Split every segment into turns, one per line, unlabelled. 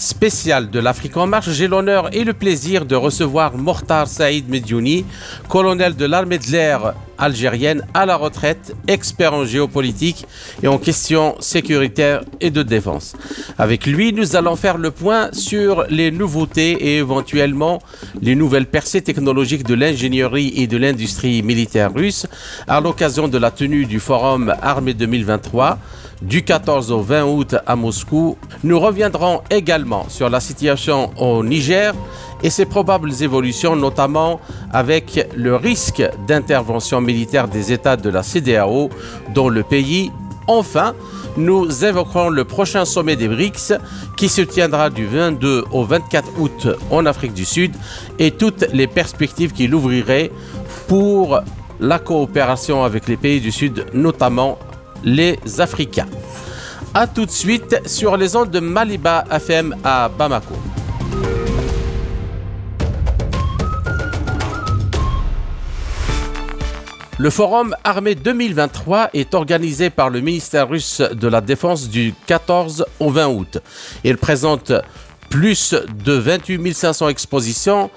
spécial de l'Afrique en marche, j'ai l'honneur et le plaisir de recevoir Mortar Saïd Mediouni, colonel de l'armée de l'air algérienne à la retraite, expert en géopolitique et en questions sécuritaires et de défense. Avec lui, nous allons faire le point sur les nouveautés et éventuellement les nouvelles percées technologiques de l'ingénierie et de l'industrie militaire russe à l'occasion de la tenue du Forum Armée 2023 du 14 au 20 août à Moscou. Nous reviendrons également sur la situation au Niger et ses probables évolutions, notamment avec le risque d'intervention militaire des États de la CDAO dont le pays. Enfin, nous évoquerons le prochain sommet des BRICS qui se tiendra du 22 au 24 août en Afrique du Sud et toutes les perspectives qu'il ouvrirait pour la coopération avec les pays du Sud, notamment les Africains. A tout de suite sur les ondes de Maliba FM à Bamako. Le forum armé 2023 est organisé par le ministère russe de la Défense du 14 au 20 août. Il présente plus de 28 500 expositions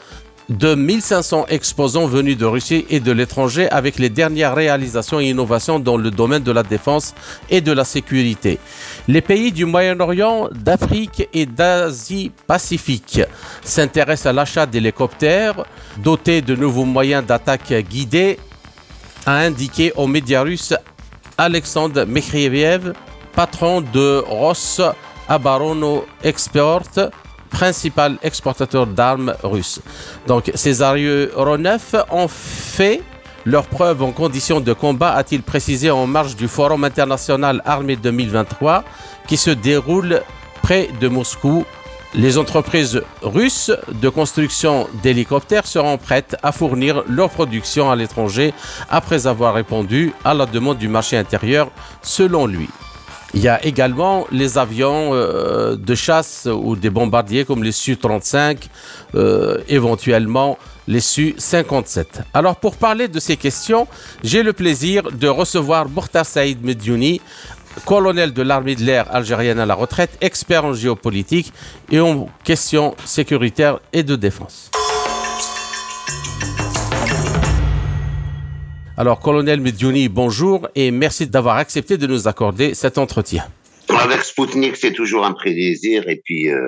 de 1500 exposants venus de Russie et de l'étranger avec les dernières réalisations et innovations dans le domaine de la défense et de la sécurité. Les pays du Moyen-Orient, d'Afrique et d'Asie-Pacifique s'intéressent à l'achat d'hélicoptères dotés de nouveaux moyens d'attaque guidés, a indiqué aux médias russes Alexandre Mekhriev, patron de Ross Abarono Export, principal exportateur d'armes russes. Donc, ces aéronefs ont fait leur preuve en conditions de combat, a-t-il précisé en marge du Forum international armée 2023 qui se déroule près de Moscou. Les entreprises russes de construction d'hélicoptères seront prêtes à fournir leur production à l'étranger après avoir répondu à la demande du marché intérieur, selon lui. Il y a également les avions euh, de chasse ou des bombardiers comme les Su-35, euh, éventuellement les Su-57. Alors pour parler de ces questions, j'ai le plaisir de recevoir Mortar Saïd Mediouni, colonel de l'armée de l'air algérienne à la retraite, expert en géopolitique et en questions sécuritaires et de défense. Alors, colonel Medjouni, bonjour et merci d'avoir accepté de nous accorder cet entretien.
Avec Spoutnik, c'est toujours un plaisir et puis euh,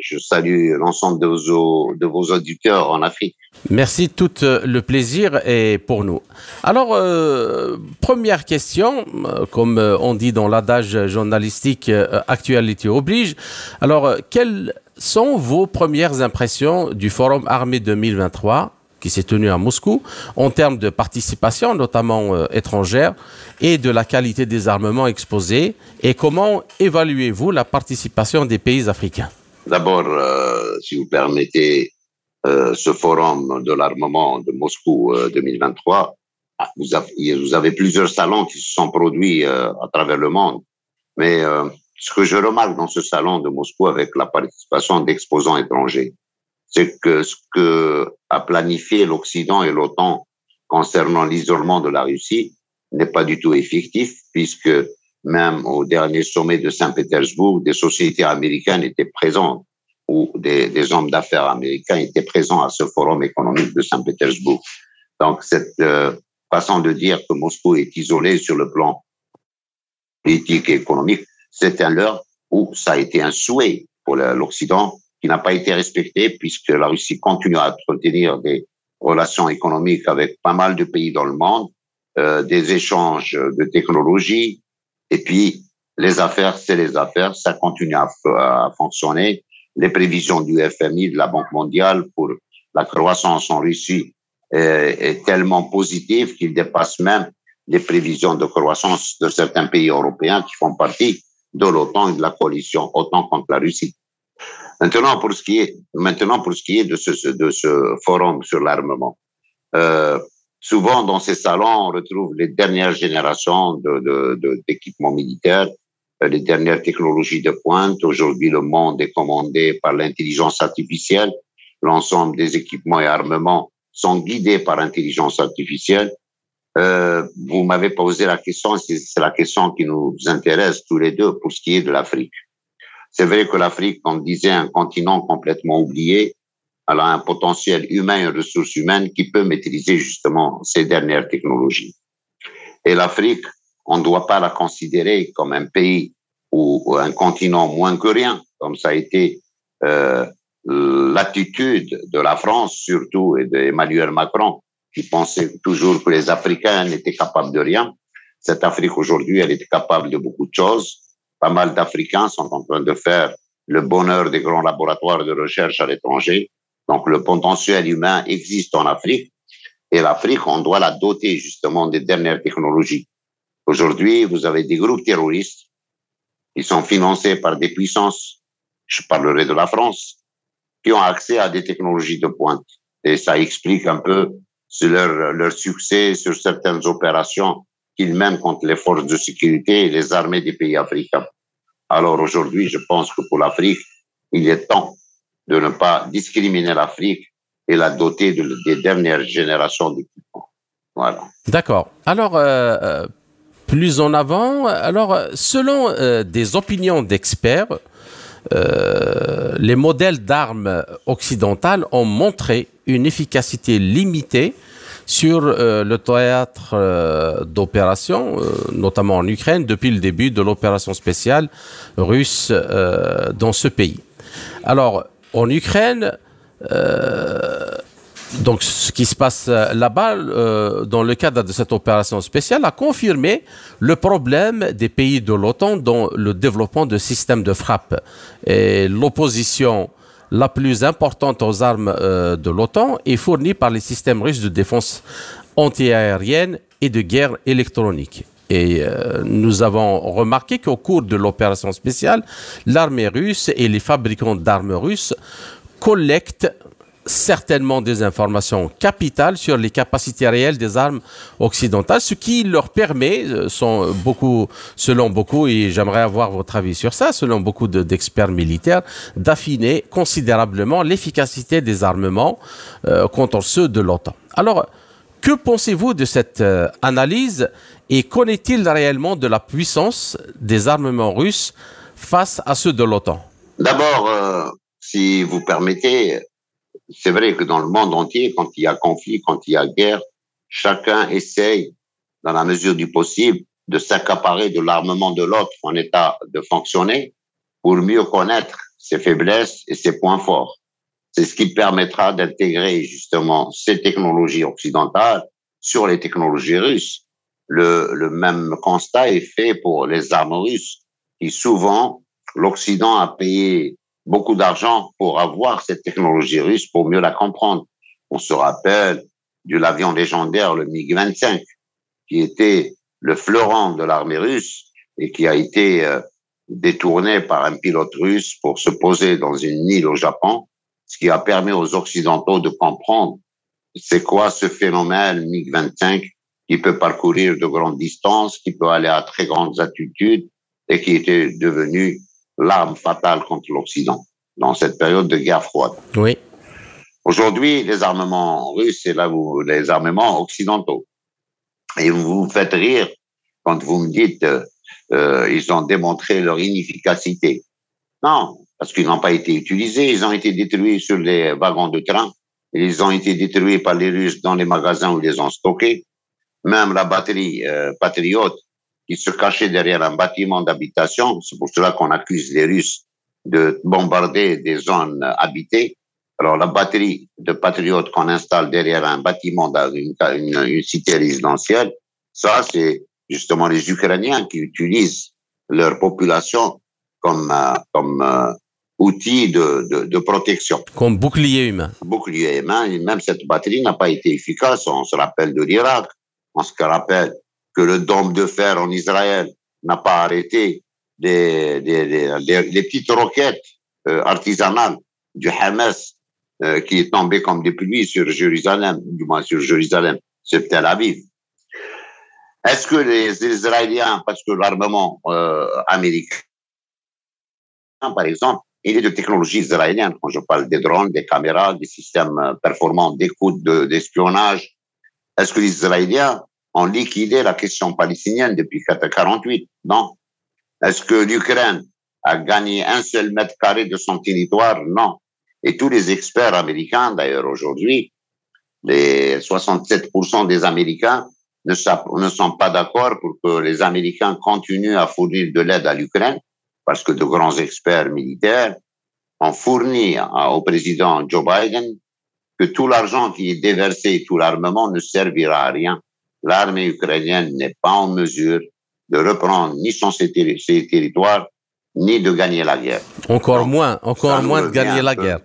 je salue l'ensemble de vos, de vos auditeurs en Afrique.
Merci, tout euh, le plaisir est pour nous. Alors, euh, première question, comme on dit dans l'adage journalistique, actualité oblige. Alors, quelles sont vos premières impressions du Forum Armée 2023 qui s'est tenu à Moscou en termes de participation, notamment euh, étrangère, et de la qualité des armements exposés Et comment évaluez-vous la participation des pays africains?
D'abord, euh, si vous permettez, euh, ce forum de l'armement de Moscou 2023, ah, vous avez, plusieurs salons qui se sont produits à travers le monde. Mais ce que je remarque dans ce salon de Moscou avec la participation d'exposants étrangers, c'est que ce que a planifié l'Occident et l'OTAN concernant l'isolement de la Russie n'est pas du tout effectif, puisque même au dernier sommet de Saint-Pétersbourg, des sociétés américaines étaient présentes ou des, hommes d'affaires américains étaient présents à ce forum économique de Saint-Pétersbourg. Donc, cette euh, façon de dire que Moscou est isolé sur le plan politique et économique, c'est un leurre où ça a été un souhait pour l'Occident qui n'a pas été respecté puisque la Russie continue à entretenir des relations économiques avec pas mal de pays dans le monde, euh, des échanges de technologies, et puis les affaires, c'est les affaires, ça continue à, fonctionner. Les prévisions du FMI, de la Banque mondiale pour la croissance en Russie est, est tellement positive qu'il dépasse même les prévisions de croissance de certains pays européens qui font partie de l'OTAN et de la coalition OTAN contre la Russie. Maintenant, pour ce qui est, maintenant, pour ce qui est de ce, de ce forum sur l'armement, euh, souvent dans ces salons, on retrouve les dernières générations d'équipements de, de, militaires, euh, les dernières technologies de pointe. Aujourd'hui, le monde est commandé par l'intelligence artificielle. L'ensemble des équipements et armements sont guidés par l'intelligence artificielle. Euh, vous m'avez posé la question, c'est la question qui nous intéresse tous les deux pour ce qui est de l'Afrique. C'est vrai que l'Afrique, comme disait, un continent complètement oublié, elle a un potentiel humain et ressources humaines qui peut maîtriser justement ces dernières technologies. Et l'Afrique, on ne doit pas la considérer comme un pays ou, un continent moins que rien, comme ça a été euh, l'attitude de la France surtout et d'Emmanuel Macron, qui pensait toujours que les Africains n'étaient capables de rien. Cette Afrique aujourd'hui, elle est capable de beaucoup de choses pas mal d'Africains sont en train de faire le bonheur des grands laboratoires de recherche à l'étranger. Donc le potentiel humain existe en Afrique et l'Afrique, on doit la doter justement des dernières technologies. Aujourd'hui, vous avez des groupes terroristes qui sont financés par des puissances, je parlerai de la France, qui ont accès à des technologies de pointe. Et ça explique un peu leur, leur succès sur certaines opérations qu'ils mènent contre les forces de sécurité et les armées des pays africains. Alors aujourd'hui, je pense que pour l'Afrique, il est temps de ne pas discriminer l'Afrique et la doter de, des dernières générations d'équipements. Voilà.
D'accord. Alors, euh, euh, plus en avant, alors, selon euh, des opinions d'experts, les modèles d'armes occidentales ont montré une efficacité limitée sur euh, le théâtre euh, d'opération, euh, notamment en Ukraine, depuis le début de l'opération spéciale russe dans ce pays. Alors, en Ukraine, donc ce qui se passe là-bas, dans le cadre de cette opération spéciale, a confirmé le problème des pays de l'OTAN dans le développement de systèmes de frappe. Et l'opposition la plus importante aux armes euh, de l'OTAN est fournie par les systèmes russes de défense antiaérienne et de guerre électronique. Et euh, nous avons remarqué qu'au cours de l'opération spéciale, l'armée russe et les fabricants d'armes russes collectent certainement des informations capitales sur les capacités réelles des armes occidentales, ce qui leur permet, euh, sont beaucoup, selon beaucoup, et j'aimerais avoir votre avis sur ça, selon beaucoup d'experts militaires, d'affiner considérablement l'efficacité des armements euh, contre ceux de l'OTAN. Alors, que pensez-vous de cette euh, analyse et connaît-il réellement de la puissance des armements russes face à ceux de l'OTAN?
D'abord, si vous permettez, c'est vrai que dans le monde entier, quand il y a conflit, quand il y a guerre, chacun essaye, dans la mesure du possible, de s'accaparer de l'armement de l'autre en état de fonctionner pour mieux connaître ses faiblesses et ses points forts. C'est ce qui permettra d'intégrer justement ces technologies occidentales sur les technologies russes. Le, le même constat est fait pour les armes russes, qui souvent l'Occident a payé beaucoup d'argent pour avoir cette technologie russe, pour mieux la comprendre. On se rappelle de l'avion légendaire, le MiG-25, qui était le fleuron de l'armée russe et qui a été euh, détourné par un pilote russe pour se poser dans une île au Japon, ce qui a permis aux Occidentaux de comprendre c'est quoi ce phénomène MiG-25 qui peut parcourir de grandes distances, qui peut aller à très grandes altitudes et qui était devenu l'arme fatale contre l'Occident dans cette période de guerre froide.
Oui.
Aujourd'hui, les armements russes, c'est là où les armements occidentaux. Et vous vous faites rire quand vous me dites euh, ils ont démontré leur inefficacité. Non, parce qu'ils n'ont pas été utilisés. Ils ont été détruits sur les wagons de train. Ils ont été détruits par les Russes dans les magasins où ils les ont stockés. Même la batterie euh, patriote qui se cachait derrière un bâtiment d'habitation. C'est pour cela qu'on accuse les Russes de bombarder des zones habitées. Alors la batterie de patriotes qu'on installe derrière un bâtiment dans une, une, cité résidentielle, ça c'est justement les Ukrainiens qui utilisent leur population comme euh, comme euh, outil de, de, de, protection.
Comme bouclier humain.
Bouclier humain. Et même cette batterie n'a pas été efficace. On se rappelle de l'Irak. On se rappelle que le dôme de fer en Israël n'a pas arrêté les, petites roquettes artisanale du Hamas qui est tombée comme des pluies sur Jérusalem, du moins sur Jérusalem, c'est Tel Aviv. Est-ce que les Israéliens, parce que l'armement américain, par exemple, il est de technologie israélienne. Quand je parle des drones, des caméras, des systèmes performants d'écoute, d'espionnage, est-ce que les Israéliens ont liquidé la question palestinienne depuis 1948 Non. Est-ce que l'Ukraine a gagné un seul mètre carré de son territoire Non. Et tous les experts américains, d'ailleurs aujourd'hui, les 67% des Américains ne, sont pas d'accord pour que les Américains continuent à fournir de l'aide à l'Ukraine, parce que de grands experts militaires ont fourni au président Joe Biden que tout l'argent qui est déversé, tout l'armement ne servira à rien. L'armée ukrainienne n'est pas en mesure de reprendre ni son ses, territoires, ni de gagner la guerre.
Encore moins, encore moins de gagner la guerre.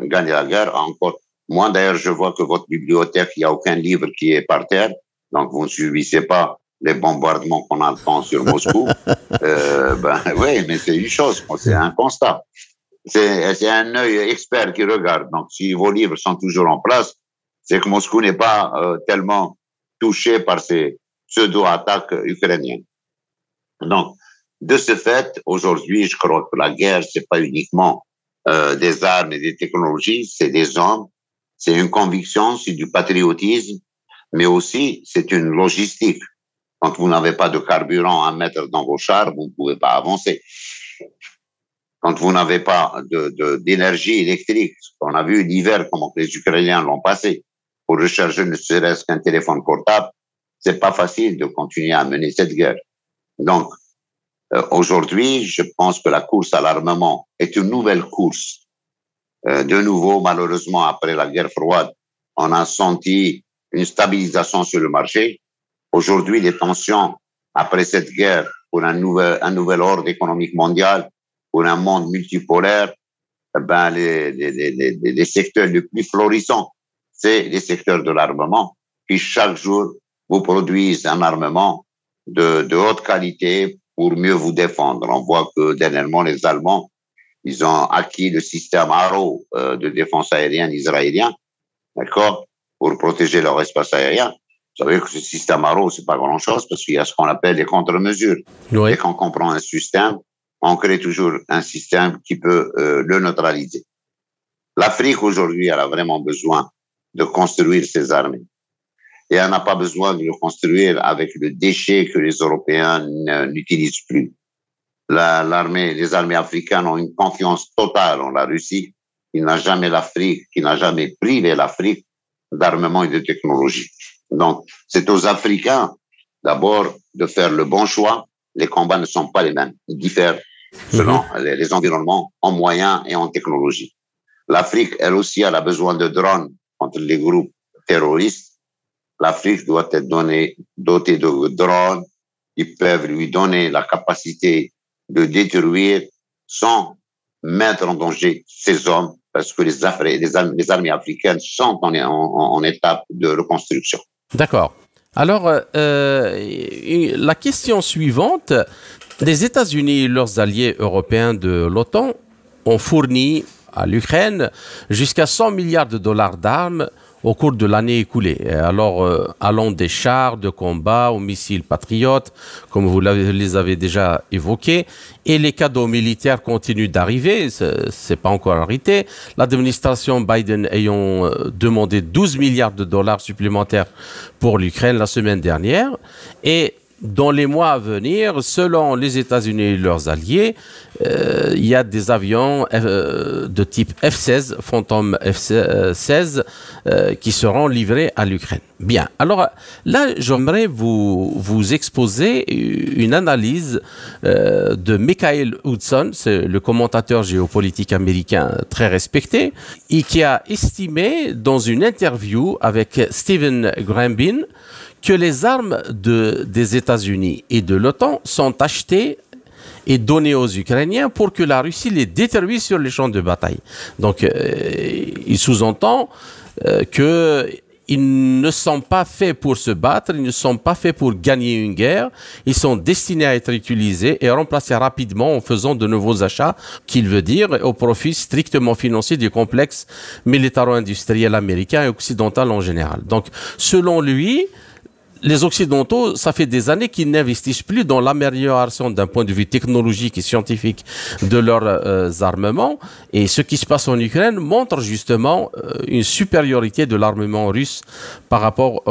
Gagner la guerre, encore moins. D'ailleurs, je vois que votre bibliothèque, il n'y a aucun livre qui est par terre, donc vous ne subissez pas les bombardements qu'on entend sur Moscou. euh, ben oui, mais c'est une chose, c'est un constat c'est un œil expert qui regarde. Donc, si vos livres sont toujours en place, c'est que Moscou n'est pas euh, tellement touché par ces pseudo-attaques ukrainiennes. Donc, de ce fait, aujourd'hui, je crois que la guerre, c'est pas uniquement euh, des armes et des technologies, c'est des hommes, c'est une conviction, c'est du patriotisme, mais aussi c'est une logistique. Quand vous n'avez pas de carburant à mettre dans vos chars, vous ne pouvez pas avancer quand vous n'avez pas d'énergie électrique, on a vu l'hiver comment les Ukrainiens l'ont passé, pour recharger ne serait-ce qu'un téléphone portable, c'est pas facile de continuer à mener cette guerre. Donc, euh, aujourd'hui, je pense que la course à l'armement est une nouvelle course. Euh, de nouveau, malheureusement, après la guerre froide, on a senti une stabilisation sur le marché. Aujourd'hui, les tensions après cette guerre pour un nouvel, un nouvel ordre économique mondial pour un monde multipolaire, eh ben, les, les, les, les secteurs les plus florissants, c'est les secteurs de l'armement qui chaque jour vous produisent un armement de, de haute qualité pour mieux vous défendre. On voit que dernièrement, les Allemands, ils ont acquis le système Arrow euh, de défense aérienne israélien, d'accord, pour protéger leur espace aérien. Vous savez que ce système Arrow, c'est pas grand chose parce qu'il y a ce qu'on appelle les contre-mesures. Oui. Et quand on prend un système, on crée toujours un système qui peut euh, le neutraliser. L'Afrique aujourd'hui, elle a vraiment besoin de construire ses armées. Et elle n'a pas besoin de le construire avec le déchet que les Européens n'utilisent plus. L'armée, les armées africaines ont une confiance totale en la Russie, qui n'a jamais l'Afrique, qui n'a jamais privé l'Afrique d'armement et de technologie. Donc, c'est aux Africains d'abord de faire le bon choix. Les combats ne sont pas les mêmes, ils diffèrent selon mhm. les, environnements en moyens et en technologie. L'Afrique, elle aussi, elle a besoin de drones contre les groupes terroristes. L'Afrique doit être donnée, dotée de drones qui peuvent lui donner la capacité de détruire sans mettre en danger ses hommes parce que les, les, armées africaines sont en, en, étape de reconstruction.
D'accord. Alors, euh, la question suivante, les États-Unis et leurs alliés européens de l'OTAN ont fourni à l'Ukraine jusqu'à 100 milliards de dollars d'armes au cours de l'année écoulée. Alors, euh, allant des chars de combat aux missiles patriotes, comme vous les avez déjà évoqués, et les cadeaux militaires continuent d'arriver, c'est pas encore arrêté. L'administration Biden ayant euh, demandé 12 milliards de dollars supplémentaires pour l'Ukraine la semaine dernière, et dans les mois à venir, selon les États-Unis et leurs alliés, euh, il y a des avions euh, de type F-16, Phantom F-16, euh, qui seront livrés à l'Ukraine. Bien. Alors là, j'aimerais vous, vous exposer une analyse de Michael Hudson, c'est le commentateur géopolitique américain très respecté, et qui a estimé dans une interview avec Stephen Grambin que les armes de, des États-Unis et de l'OTAN sont achetées et données aux Ukrainiens pour que la Russie les détruise sur les champs de bataille. Donc, euh, il sous-entend euh, que ils ne sont pas faits pour se battre, ils ne sont pas faits pour gagner une guerre, ils sont destinés à être utilisés et remplacés rapidement en faisant de nouveaux achats, qu'il veut dire au profit strictement financier du complexe militaro-industriel américain et occidental en général. Donc, selon lui, les Occidentaux, ça fait des années qu'ils n'investissent plus dans l'amélioration d'un point de vue technologique et scientifique de leurs euh, armements. Et ce qui se passe en Ukraine montre justement euh, une supériorité de l'armement russe par rapport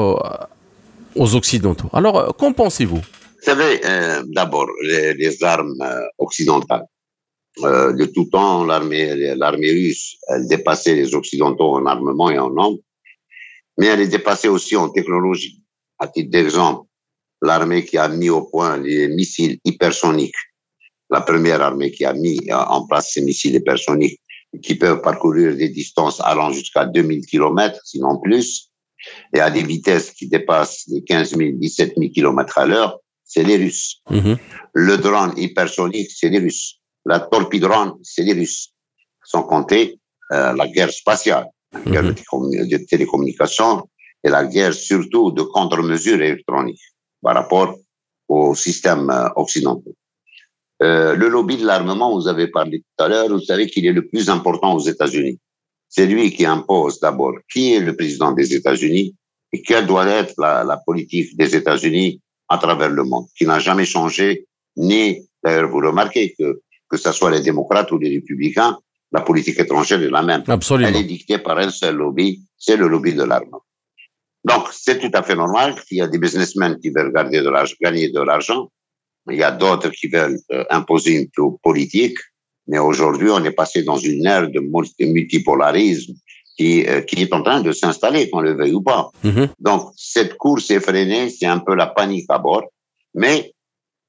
aux Occidentaux. Alors, euh, qu'en pensez-vous?
Vous savez, d'abord, les, armes occidentales. de tout temps, l'armée, russe, elle dépassait les Occidentaux en armement et en nombre, mais elle est dépassée aussi en technologie. À titre d'exemple, l'armée qui a mis au point les missiles hypersoniques, la première armée qui a mis en place ces missiles hypersoniques qui peuvent parcourir des distances allant jusqu'à 2000 km, sinon plus, et à des vitesses qui dépassent les 15 000, 17 000 km à l'heure, c'est les Russes. Mhm. Le drone hypersonique, c'est les Russes. La torpille-drone, c'est les Russes. Sans compter euh, la guerre spatiale, la guerre mhm. de télécommunications, et la guerre surtout de contre-mesures électroniques par rapport au système euh, occidental. Euh, le lobby de l'armement, vous avez parlé tout à l'heure, vous savez qu'il est le plus important aux États-Unis. C'est lui qui impose d'abord qui est le président des États-Unis et quelle doit être la, la politique des États-Unis à travers le monde, qui n'a jamais changé, ni, d'ailleurs, vous remarquez que, que ce soit les démocrates ou les républicains, la politique étrangère est la même.
Absolument.
Elle est dictée par un seul lobby, c'est le lobby de l'armement. Donc, c'est tout à fait normal qu'il y a des businessmen qui veulent garder de gagner de l'argent. Il y a d'autres qui veulent euh, imposer une politique. Mais aujourd'hui, on est passé dans une ère de multipolarisme qui, euh, qui est en train de s'installer, qu'on le veuille ou pas. Mm-hmm. Donc, cette course effrénée, c'est un peu la panique à bord. Mais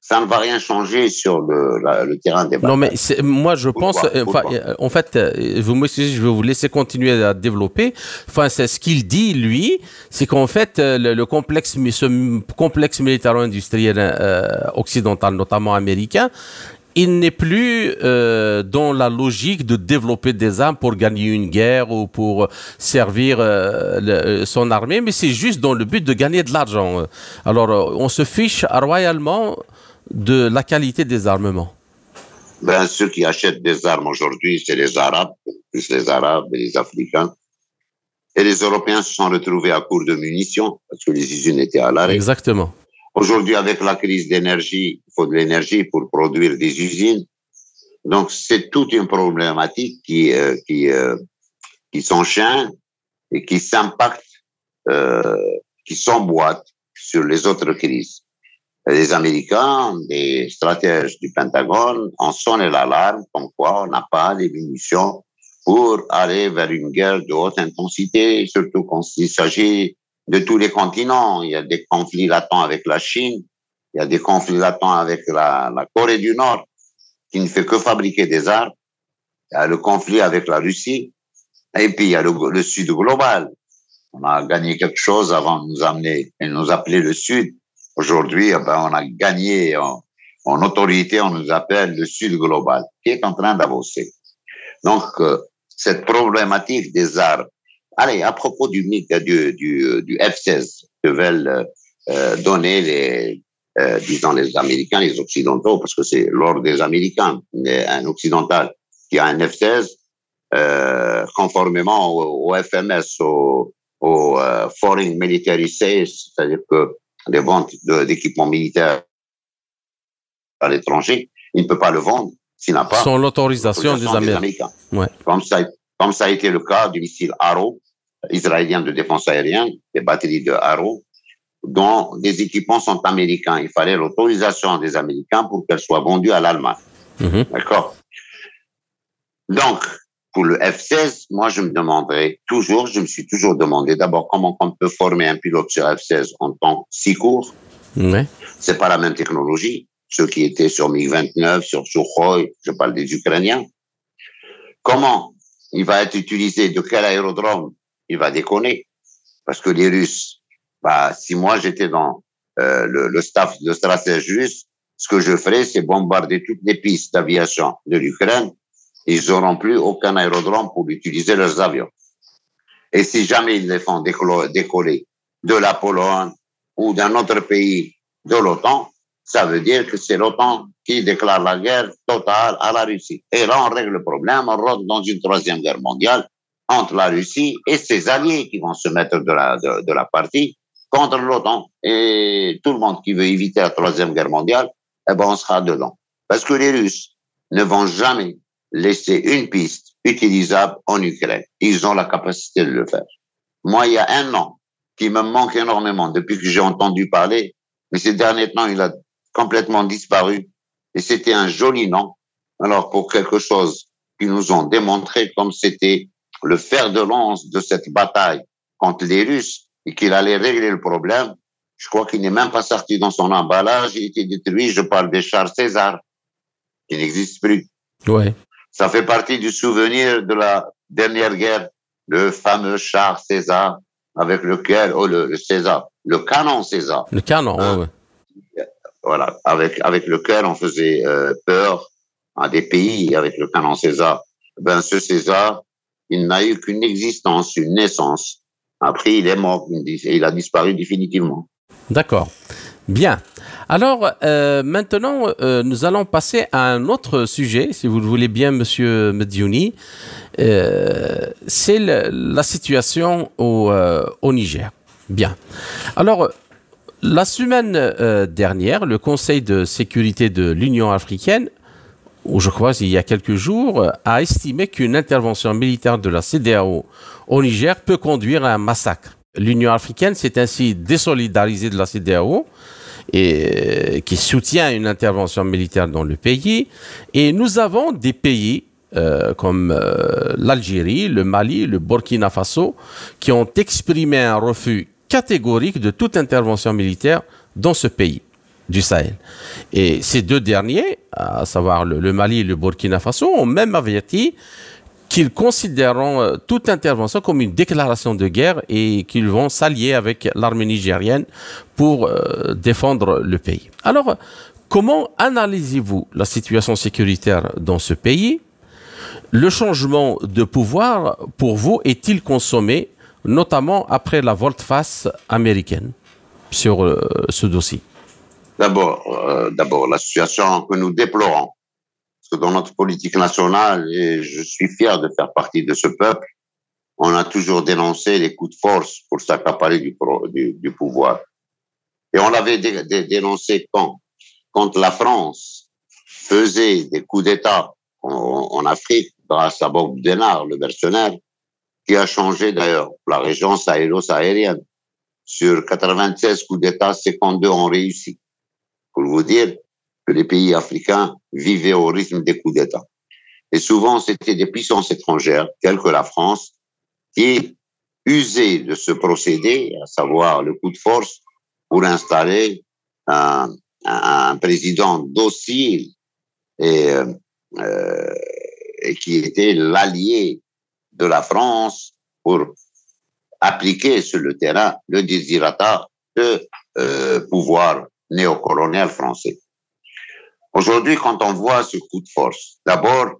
ça ne va rien changer sur le, le terrain des batailles.
Non, mais moi, je pense, euh, euh, en fait, euh, vous m'excusez, je vais vous laisser continuer à développer. Enfin, c'est ce qu'il dit, lui, c'est qu'en fait, le, complexe, ce complexe militaro-industriel occidental, notamment américain, il n'est plus euh, dans la logique de développer des armes pour gagner une guerre ou pour servir euh, son armée, mais c'est juste dans le but de gagner de l'argent. Alors, on se fiche royalement de la qualité des armements
ben, Ceux qui achètent des armes aujourd'hui, c'est les Arabes, plus les Arabes et les Africains. Et les Européens se sont retrouvés à court de munitions parce que les usines étaient à l'arrêt.
Exactement.
Aujourd'hui, avec la crise d'énergie, il faut de l'énergie pour produire des usines. Donc, c'est toute une problématique qui, euh, qui, euh, qui s'enchaîne et qui s'impacte, euh, qui s'emboîte sur les autres crises les Américains, des stratèges du Pentagone, ont sonné l'alarme comme quoi on n'a pas les munitions pour aller vers une guerre de haute intensité, surtout quand il s'agit de tous les continents. Il y a des conflits latents avec la Chine, il y a des conflits latents avec la, la Corée du Nord, qui ne fait que fabriquer des armes. Il y a le conflit avec la Russie, et puis il y a le, le Sud global. On a gagné quelque chose avant de nous amener et nous appeler le Sud. Aujourd'hui, eh ben, on a gagné en, autorité, on nous appelle le Sud global, qui est en train d'avancer. Donc, euh, cette problématique des armes. Allez, à propos du, du, du, du F-16 que veulent euh, donner les, euh, disons les Américains, les Occidentaux, parce que c'est l'ordre des Américains, un Occidental qui a un F-16, euh, conformément au, au, FMS, au, au euh, Foreign Military Sales, c'est-à-dire que les ventes d'équipements militaires à l'étranger, il ne peut pas le vendre s'il n'a pas.
Sans l'autorisation des, Américains.
Ouais. Comme, ça, comme ça a été le cas du missile Arrow, israélien de défense aérienne, des batteries de Arrow, dont des équipements sont américains. Il fallait l'autorisation des Américains pour qu'elles soient vendues à l'Allemagne. Mm-hmm. D'accord? Donc, pour le F-16, moi, je me demanderais toujours, je me suis toujours demandé d'abord comment on peut former un pilote sur F-16 en temps si court. Ouais. C'est pas la même technologie. Ceux qui étaient sur MiG-29, sur Sukhoi, je parle des Ukrainiens. Comment il va être utilisé de quel aérodrome il va déconner? Parce que les Russes, bah, si moi j'étais dans euh, le, le, staff, le stratège russe, ce que je ferais, c'est bombarder toutes les pistes d'aviation de l'Ukraine ils n'auront plus aucun aérodrome pour utiliser leurs avions. Et si jamais ils les font décoller de la Pologne ou d'un autre pays de l'OTAN, ça veut dire que c'est l'OTAN qui déclare la guerre totale à la Russie. Et là, on règle le problème, on rentre dans une troisième guerre mondiale entre la Russie et ses alliés qui vont se mettre de la, de, la partie contre l'OTAN. Et tout le monde qui veut éviter la troisième guerre mondiale, eh ben, on sera dedans. Parce que les Russes ne vont jamais laisser une piste utilisable en Ukraine. Ils ont la capacité de le faire. Moi, il y a un an qui me manque énormément depuis que j'ai entendu parler, mais ces derniers temps, il a complètement disparu. Et c'était un joli nom. Alors, pour quelque chose qu'ils nous ont démontré comme c'était le fer de lance de cette bataille contre les Russes et qu'il allait régler le problème, je crois qu'il n'est même pas sorti dans son emballage, il était détruit. Je parle des chars César, qui n'existent plus.
Ouais.
Ça fait partie du souvenir de la dernière guerre, le fameux char César, avec lequel, oh, le, César, le canon César.
Le canon, hein?
Voilà, avec, avec lequel on faisait euh, peur à des pays avec le canon César. Ben, ce César, il n'a eu qu'une existence, une naissance. Après, il est mort, il a disparu définitivement.
D'accord. Bien. Alors, euh, maintenant, euh, nous allons passer à un autre sujet, si vous le voulez bien, Monsieur Mediouni. Euh, c'est la situation au, au, Niger. Bien. Alors, la semaine dernière, le Conseil de sécurité de l'Union africaine ou je crois il y a quelques jours, a estimé qu'une intervention militaire de la CDAO au Niger peut conduire à un massacre. L'Union africaine s'est ainsi désolidarisée de la CDAO et qui soutient une intervention militaire dans le pays. Et nous avons des pays euh, comme euh, l'Algérie, le Mali, le Burkina Faso, qui ont exprimé un refus catégorique de toute intervention militaire dans ce pays du Sahel. Et ces deux derniers, à savoir le, Mali et le Burkina Faso, ont même averti qu'ils considéreront euh, toute intervention comme une déclaration de guerre et qu'ils vont s'allier avec l'armée nigérienne pour euh, défendre le pays. Alors, comment analysez-vous la situation sécuritaire dans ce pays? Le changement de pouvoir, pour vous, est-il consommé, notamment après la volte-face américaine sur euh, ce dossier?
D'abord, d'abord la situation que nous déplorons, que dans notre politique nationale, et je suis fier de faire partie de ce peuple, on a toujours dénoncé les coups de force pour s'accaparer du, du, du, pouvoir. Et on l'avait dénoncé quand? Quand la France faisait des coups d'État en, en, Afrique, grâce à Bob Denard, le mercenaire, qui a changé d'ailleurs la région sahélo-saharienne. Sur 96 coups d'État, 52 ont réussi pour vous dire que les pays africains vivaient au rythme des coups d'État. Et souvent, c'était des puissances étrangères, telles que la France, qui usaient de ce procédé, à savoir le coup de force, pour installer un, un président docile et, euh, et qui était l'allié de la France pour appliquer sur le terrain le désirata de euh, pouvoir néocolonial français. Aujourd'hui, quand on voit ce coup de force, d'abord,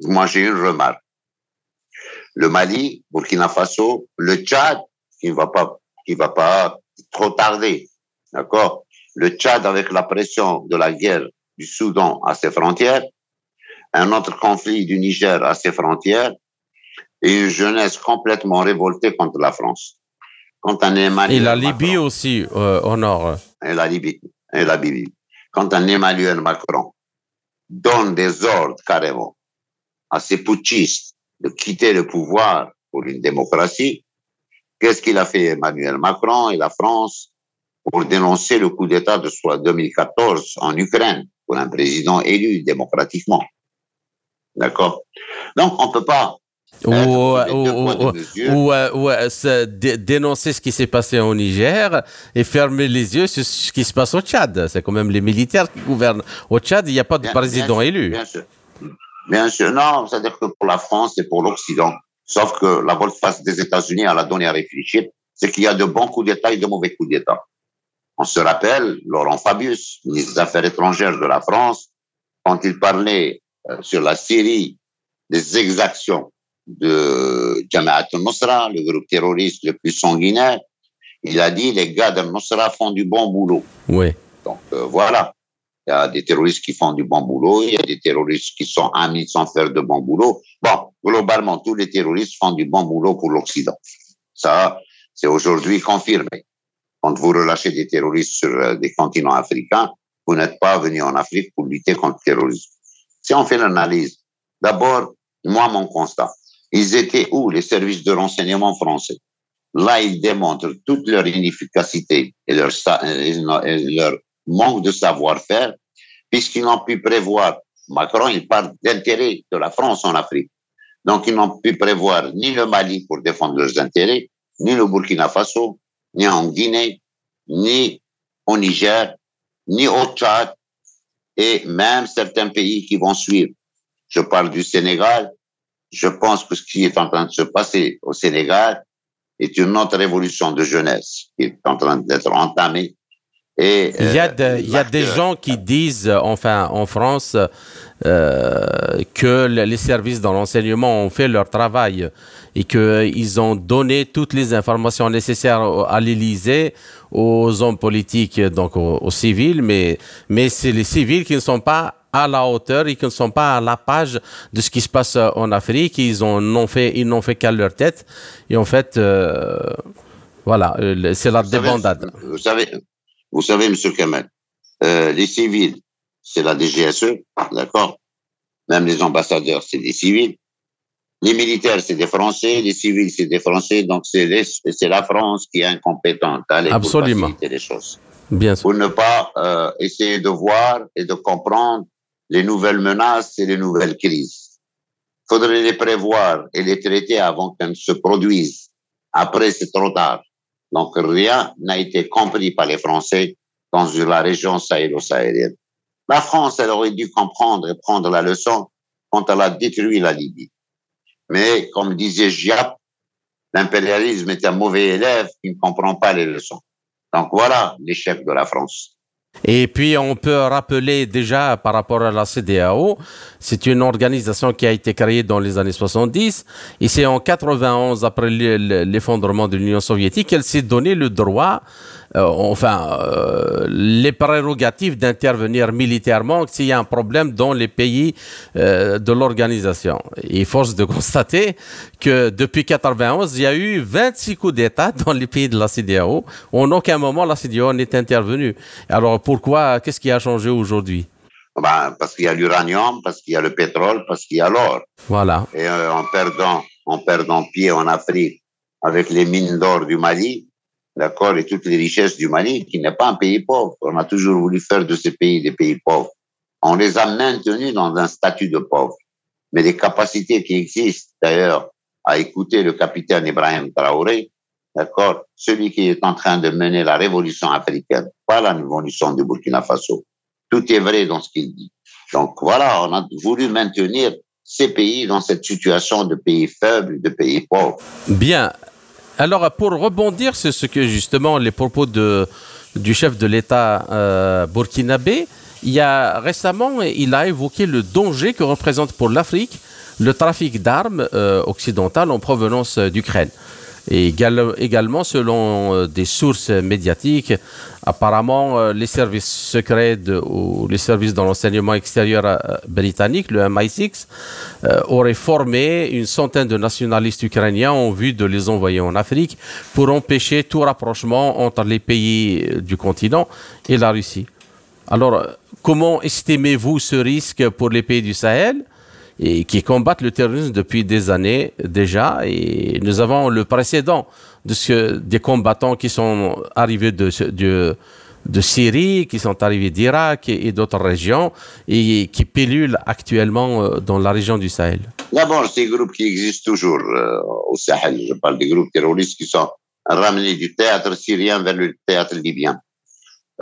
moi j'ai une remarque. Le Mali, Burkina Faso, le Tchad, qui ne va pas, qui va pas trop tarder, d'accord? Le Tchad avec la pression de la guerre du Soudan à ses frontières, un autre conflit du Niger à ses frontières, et une jeunesse complètement révoltée contre la France.
Quand un Emmanuel et la Libye aussi euh, au nord.
Et la Libye. Et la Libye. Quand un Emmanuel Macron donne des ordres carrément à ses putschistes de quitter le pouvoir pour une démocratie, qu'est-ce qu'il a fait Emmanuel Macron et la France pour dénoncer le coup d'État de 2014 en Ukraine pour un président élu démocratiquement? D'accord? Donc, on ne peut pas
ou, ou, ou, dénoncer ce qui s'est passé au Niger et fermer les yeux sur ce qui se passe au Tchad. C'est quand même les militaires qui gouvernent. Au Tchad, il n'y a pas de président élu.
Bien sûr. Bien sûr. Non, c'est-à-dire que pour la France et pour l'Occident, sauf que la volte-face des États-Unis, elle a donné à réfléchir, c'est qu'il y a de bons coups d'État et de mauvais coups d'État. On se rappelle, Laurent Fabius, ministre des Affaires étrangères de la France, quand il parlait euh, sur la Syrie des exactions de Jamaat al-Nusra, le groupe terroriste le plus sanguinaire. Il a dit les gars d'al-Nusra font du bon boulot.
Oui.
Donc euh, voilà. Il y a des terroristes qui font du bon boulot, il y a des terroristes qui sont amis sans faire de bon boulot. Bon, globalement, tous les terroristes font du bon boulot pour l'Occident. Ça, c'est aujourd'hui confirmé. Quand vous relâchez des terroristes sur euh, des continents africains, vous n'êtes pas venu en Afrique pour lutter contre le terrorisme. Si on fait l'analyse, d'abord, moi, mon constat, ils étaient où les services de renseignement français? Là, ils démontrent toute leur inefficacité et leur, leur manque de savoir-faire, puisqu'ils n'ont pu prévoir, Macron, il parle d'intérêt de la France en Afrique. Donc, ils n'ont pu prévoir ni le Mali pour défendre leurs intérêts, ni le Burkina Faso, ni en Guinée, ni au Niger, ni au Tchad, et même certains pays qui vont suivre. Je parle du Sénégal. Je pense que ce qui est en train de se passer au Sénégal est une autre révolution de jeunesse qui est en train d'être entamée.
Et, il y a, euh, il y a des gens qui disent, enfin, en France, euh, que les services dans l'enseignement ont fait leur travail et qu'ils ont donné toutes les informations nécessaires à l'Élysée, aux hommes politiques, donc aux, civils, mais, mais c'est les civils qui ne sont pas à la hauteur et qui ne sont pas à la page de ce qui se passe en Afrique. Ils n'ont fait, ils n'ont fait qu'à leur tête. Et en fait, euh, voilà, c'est la débandade.
vous savez, vous savez, Monsieur Kamel, euh, les civils, c'est la DGSE, d'accord? Même les ambassadeurs, c'est des civils. Les militaires, c'est des Français. Les civils, c'est des Français. Donc, c'est la France qui est incompétente. Allez,
Absolument.
Pour les choses.
Bien sûr.
Pour ne pas euh, essayer de voir et de comprendre les nouvelles menaces et les nouvelles crises. Faudrait les prévoir et les traiter avant qu'elles ne se produisent. Après, c'est trop tard. Donc rien n'a été compris par les Français dans la région sahélo-sahélienne. La France, elle aurait dû comprendre et prendre la leçon quand elle a détruit la Libye. Mais comme disait Giap, l'impérialisme est un mauvais élève qui ne comprend pas les leçons. Donc voilà l'échec de la France.
Et puis, on peut rappeler déjà par rapport à la CDAO, c'est une organisation qui a été créée dans les années 70 et c'est en 91, après l'effondrement de l'Union soviétique, qu'elle s'est donné le droit enfin, euh, les prérogatives d'intervenir militairement s'il y a un problème dans les pays euh, de l'organisation. Et force de constater que depuis 91, il y a eu 26 coups d'État dans les pays de la CDAO. En aucun moment, la CDAO n'est intervenue. Alors pourquoi, qu'est-ce qui a changé aujourd'hui?
Ben, Parce qu'il y a l'uranium, parce qu'il y a le pétrole, parce qu'il y a l'or.
Voilà.
Et en, perdant, en perdant pied en Afrique avec les mines d'or du Mali, d'accord, et toutes les richesses du Mali, qui n'est pas un pays pauvre. On a toujours voulu faire de ces pays des pays pauvres. On les a maintenus dans un statut de pauvre. Mais les capacités qui existent, d'ailleurs, à écouter le capitaine Ibrahim Traoré, d'accord, celui qui est en train de mener la révolution africaine, pas la révolution du Burkina Faso. Tout est vrai dans ce qu'il dit. Donc voilà, on a voulu maintenir ces pays dans cette situation de pays faibles, de pays pauvres.
Bien. Alors, pour rebondir sur ce que justement les propos du chef de l'État euh, burkinabé, il y a récemment, il a évoqué le danger que représente pour l'Afrique le trafic d'armes euh, occidentales en provenance d'Ukraine. Et également, selon euh, des sources médiatiques, apparemment, euh, les services secrets ou les services dans l'enseignement extérieur euh, britannique, le MI6, auraient formé une centaine de nationalistes ukrainiens en vue de les envoyer en Afrique pour empêcher tout rapprochement entre les pays du continent et la Russie. Alors, comment estimez-vous ce risque pour les pays du Sahel? Et qui combattent le terrorisme depuis des années déjà. Et nous avons le précédent de ce, des combattants qui sont arrivés de, de, Syrie, qui sont arrivés d'Irak et, d'autres régions et qui pilulent actuellement euh, dans la région du Sahel.
D'abord, ces groupes qui existent toujours euh, au Sahel, je parle des groupes terroristes qui sont ramenés du théâtre syrien vers le théâtre libyen.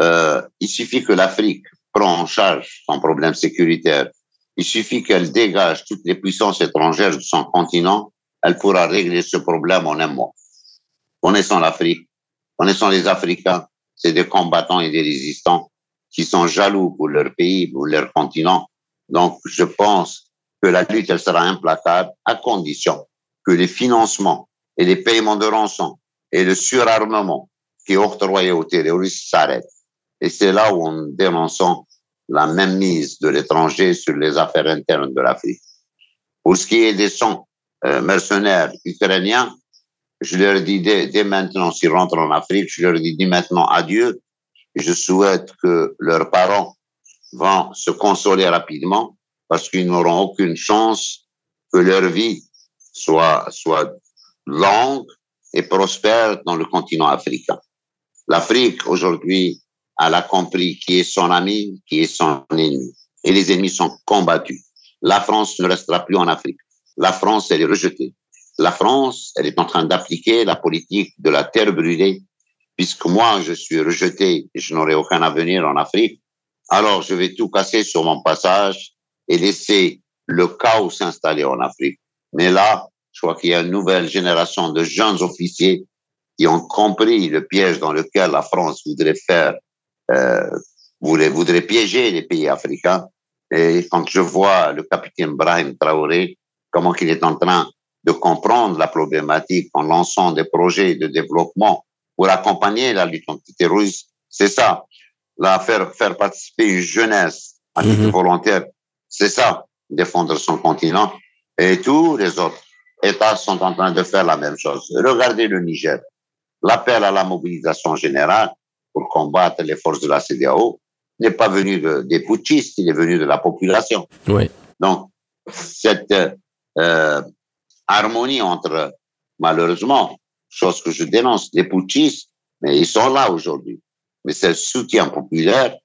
Euh, il suffit que l'Afrique prend en charge son problème sécuritaire il suffit qu'elle dégage toutes les puissances étrangères de son continent, elle pourra régler ce problème en un mois. Connaissant l'Afrique, connaissant les Africains, c'est des combattants et des résistants qui sont jaloux pour leur pays, pour leur continent. Donc, je pense que la lutte, elle sera implacable à condition que les financements et les paiements de rançon et le surarmement qui est octroyé aux terroristes s'arrêtent. Et c'est là où on dénonçons la même mise de l'étranger sur les affaires internes de l'Afrique. Pour ce qui est des sons euh, mercenaires ukrainiens, je leur dis dès, dès maintenant, s'ils rentrent en Afrique, je leur dis dès maintenant adieu. Je souhaite que leurs parents vont se consoler rapidement parce qu'ils n'auront aucune chance que leur vie soit, soit longue et prospère dans le continent africain. L'Afrique, aujourd'hui, elle a compris qui est son ami, qui est son ennemi. Et les ennemis sont combattus. La France ne restera plus en Afrique. La France, elle est rejetée. La France, elle est en train d'appliquer la politique de la terre brûlée, puisque moi, je suis rejeté et je n'aurai aucun avenir en Afrique. Alors, je vais tout casser sur mon passage et laisser le chaos s'installer en Afrique. Mais là, je crois qu'il y a une nouvelle génération de jeunes officiers qui ont compris le piège dans lequel la France voudrait faire, euh, voudrait, voudrait piéger les pays africains. Et quand je vois le capitaine Brahim Traoré, comment qu'il est en train de comprendre la problématique en lançant des projets de développement pour accompagner la lutte antiterroriste, c'est ça. Là, faire, faire participer une jeunesse à titre mhm. volontaire, c'est ça, défendre son continent. Et tous les autres États sont en train de faire la même chose. Regardez le Niger. L'appel à la mobilisation générale pour combattre les forces de la CDAO n'est pas venu de, des putschistes, il est venu de la population.
Oui.
Donc, cette euh, harmonie entre, malheureusement, chose que je dénonce, les putschistes, mais ils sont là aujourd'hui. Mais ce soutien populaire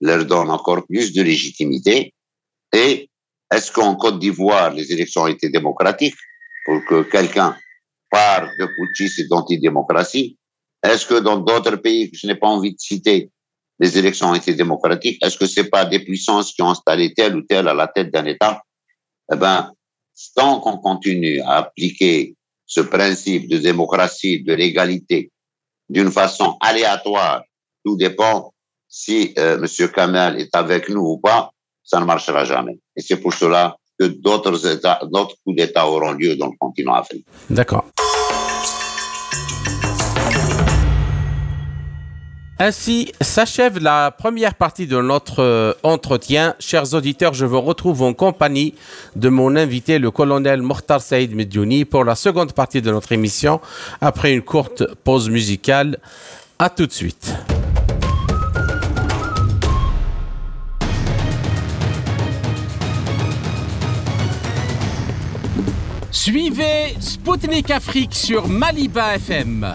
leur donne encore plus de légitimité. Et est-ce qu'en Côte d'Ivoire, les élections ont été démocratiques pour que quelqu'un parle de putschisme et d'antidémocratie? Est-ce que dans d'autres pays que je n'ai pas envie de citer, les élections ont été démocratiques? Est-ce que c'est pas des puissances qui ont installé tel ou tel à la tête d'un État? Eh ben, tant qu'on continue à appliquer ce principe de démocratie, de l'égalité, d'une façon aléatoire, tout dépend si euh, M. Kamel est avec nous ou pas, ça ne marchera jamais. Et c'est pour cela que d'autres d'autres coups d'État auront lieu dans le continent africain.
D'accord. Ainsi s'achève la première partie de notre euh, entretien. Chers auditeurs, je vous retrouve en compagnie de mon invité, le colonel Mortar Saïd Medjouni, pour la seconde partie de notre émission, après une courte pause musicale. À tout de suite. Suivez Spoutnik Afrique sur Maliba FM.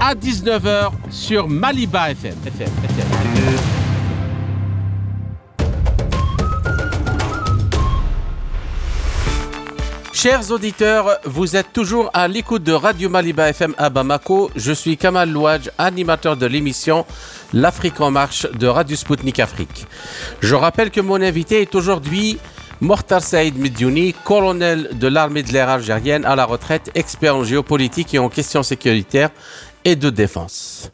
à 19h sur Maliba FM. Chers auditeurs, vous êtes toujours à l'écoute de Radio Maliba FM à Bamako. Je suis Kamal Louadj, animateur de l'émission L'Afrique en marche de Radio Sputnik Afrique. Je rappelle que mon invité est aujourd'hui Mortar Saïd Medjouni, colonel de l'armée de l'air algérienne à la retraite, expert en géopolitique et en questions sécuritaires et de défense.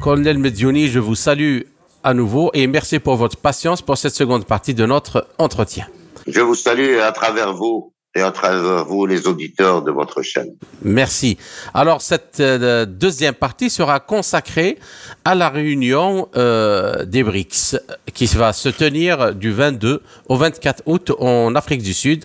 Colonel Medjouni, je vous salue à nouveau et merci pour votre patience pour cette seconde partie de notre entretien.
Je vous salue à travers vous et à travers vous, les auditeurs de votre chaîne.
Merci. Alors, cette euh, deuxième partie sera consacrée à la réunion euh, des BRICS qui va se tenir du 22 au 24 août en Afrique du Sud,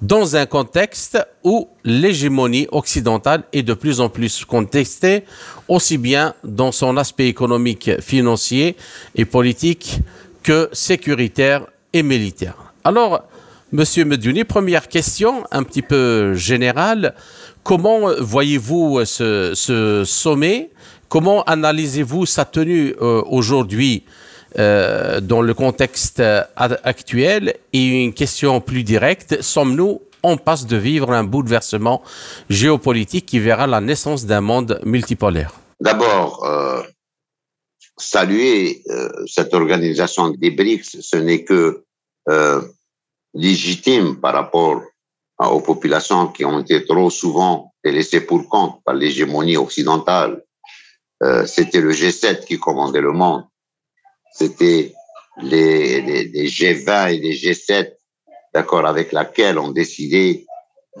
dans un contexte où l'hégémonie occidentale est de plus en plus contestée, aussi bien dans son aspect économique, financier et politique que sécuritaire et militaire. Alors, Monsieur Meduni, première question un petit peu générale. Comment voyez-vous ce, sommet? Comment analysez-vous sa tenue euh, aujourd'hui euh, dans le contexte actuel? Et une question plus directe, sommes-nous en passe de vivre un bouleversement géopolitique qui verra la naissance d'un monde multipolaire?
D'abord, euh, saluer euh, cette organisation des BRICS, ce n'est que euh, légitime par rapport aux populations qui ont été trop souvent laissées pour compte par l'hégémonie occidentale. Euh, c'était le G7 qui commandait le monde. C'était les, les, les, G20 et les G7, d'accord, avec laquelle on décidait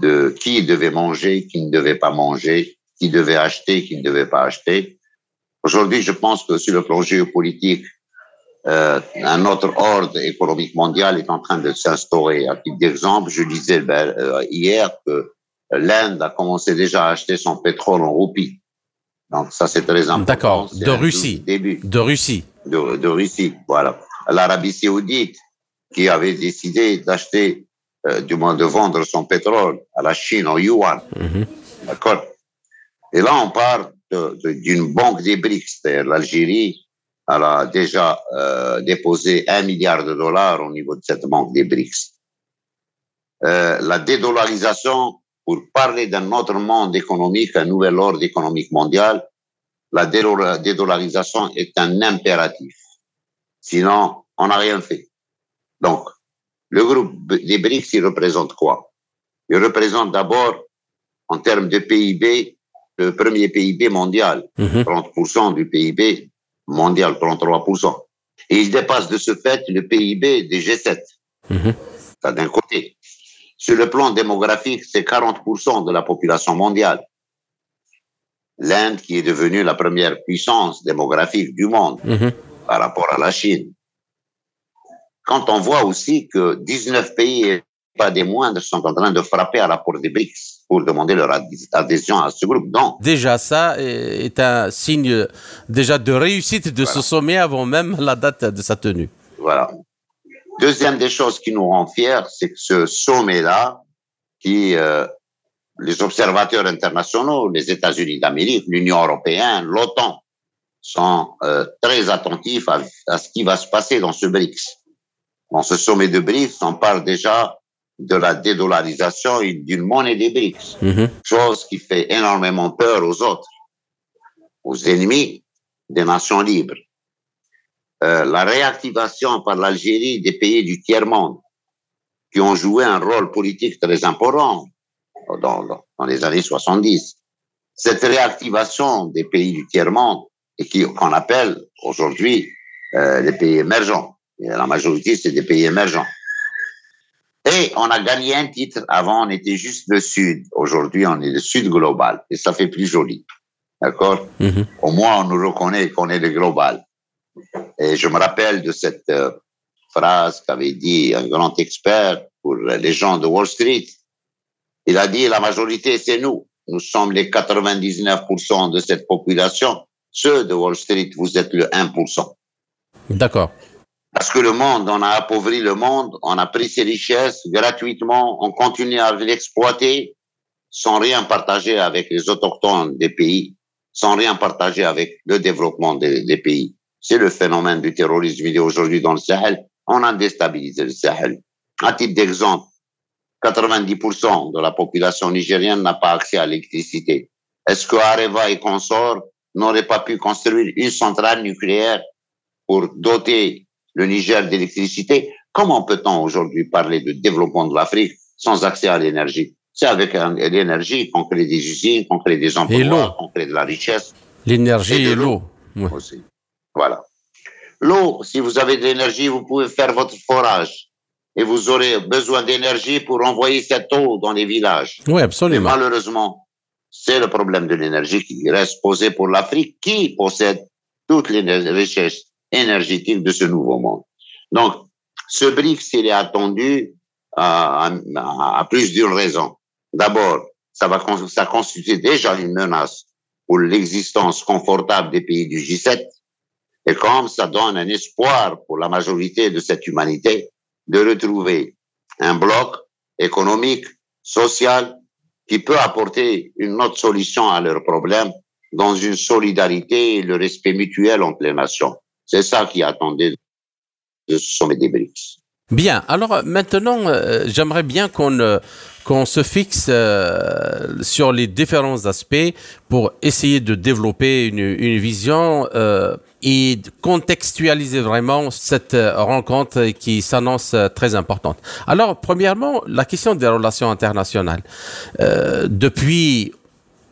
de qui devait manger, qui ne devait pas manger, qui devait acheter, qui ne devait pas acheter. Aujourd'hui, je pense que sur le plan géopolitique, euh, un autre ordre économique mondial est en train de s'instaurer. À titre d'exemple, je disais ben, euh, hier que l'Inde a commencé déjà à acheter son pétrole en roupies. Donc ça, c'est très important.
D'accord. De Russie.
Début.
De Russie.
De, de Russie, voilà. L'Arabie saoudite, qui avait décidé d'acheter, euh, du moins de vendre son pétrole à la Chine en yuan.
Mhm.
D'accord Et là, on parle d'une banque des BRICS, c'est-à-dire l'Algérie, elle a déjà euh, déposé un milliard de dollars au niveau de cette banque des BRICS. Euh, la dédollarisation, pour parler d'un autre monde économique, un nouvel ordre économique mondial, la dédollarisation est un impératif. Sinon, on n'a rien fait. Donc, le groupe des BRICS, il représente quoi? Il représente d'abord, en termes de PIB, le premier PIB mondial,
Mhm.
30% du PIB mondial, 33%. Et il dépasse de ce fait le PIB des G7.
Mhm.
Ça d'un côté. Sur le plan démographique, c'est 40% de la population mondiale. L'Inde qui est devenue la première puissance démographique du monde
Mhm.
par rapport à la Chine. Quand on voit aussi que 19 pays, pas des moindres, sont en train de frapper à la porte des BRICS pour demander leur adhé- adhésion à ce groupe. Donc,
Déjà, ça est un signe déjà de réussite de ce sommet avant même la date de sa tenue.
Voilà. Deuxième des choses qui nous rend fiers, c'est que ce sommet-là, qui euh, les observateurs internationaux, les États-Unis d'Amérique, l'Union européenne, l'OTAN, sont euh, très attentifs à, à ce qui va se passer dans ce BRICS. Dans ce sommet de BRICS, on parle déjà de la dédollarisation et d'une monnaie des BRICS
Mhm.
chose qui fait énormément peur aux autres, aux ennemis des nations libres. Euh, la réactivation par l'Algérie des pays du tiers-monde qui ont joué un rôle politique très important dans, dans- dans les années 70. Cette réactivation des pays du tiers-monde et qui qu'on appelle aujourd'hui euh, les pays émergents. Et la majorité, c'est des pays émergents. Et on a gagné un titre. Avant, on était juste le Sud. Aujourd'hui, on est le Sud global. Et ça fait plus joli. D'accord?
Mhm.
Au moins, on nous reconnaît qu'on est le global. Et je me rappelle de cette euh, phrase qu'avait dit un grand expert pour les gens de Wall Street. Il a dit, la majorité, c'est nous. Nous sommes les 99% de cette population. Ceux de Wall Street, vous êtes le 1%.
D'accord.
Parce que le monde, on a appauvri le monde, on a pris ses richesses gratuitement, on continue à l'exploiter sans rien partager avec les autochtones des pays, sans rien partager avec le développement des, pays. C'est le phénomène du terrorisme. Il est aujourd'hui dans le Sahel. On a déstabilisé le Sahel. À titre d'exemple, 90% de la population nigérienne n'a pas accès à l'électricité. Est-ce que Areva et consorts n'auraient pas pu construire une centrale nucléaire pour doter le Niger d'électricité Comment peut-on aujourd'hui parler de développement de l'Afrique sans accès à l'énergie? C'est avec l'énergie qu'on crée des usines, qu'on crée des emplois, qu'on crée de la richesse
L'énergie
Et
l'eau. Ouais.
aussi. Voilà. L'eau, si vous avez de l'énergie, vous pouvez faire votre forage. Et vous aurez besoin d'énergie pour envoyer cette eau dans les villages.
Oui, absolument.
malheureusement, c'est le problème de l'énergie qui reste posé pour l'Afrique, qui possède toutes les richesses énergétiques de ce nouveau monde. Donc, ce BRICS, il est attendu à, à- plus d'une raison. D'abord, ça va ça constitue déjà une menace pour l'existence confortable des pays du G7. Et comme ça donne un espoir pour la majorité de cette humanité de retrouver un bloc économique, social, qui peut apporter une autre solution à leurs problèmes dans une solidarité et le respect mutuel entre les nations. C'est ça qui attendait de ce sommet des BRICS.
Bien, alors maintenant, j'aimerais bien qu'on qu'on se fixe sur les différents aspects pour essayer de développer une, une vision et contextualiser vraiment cette rencontre qui s'annonce très importante. Alors, premièrement, la question des relations internationales. Euh, depuis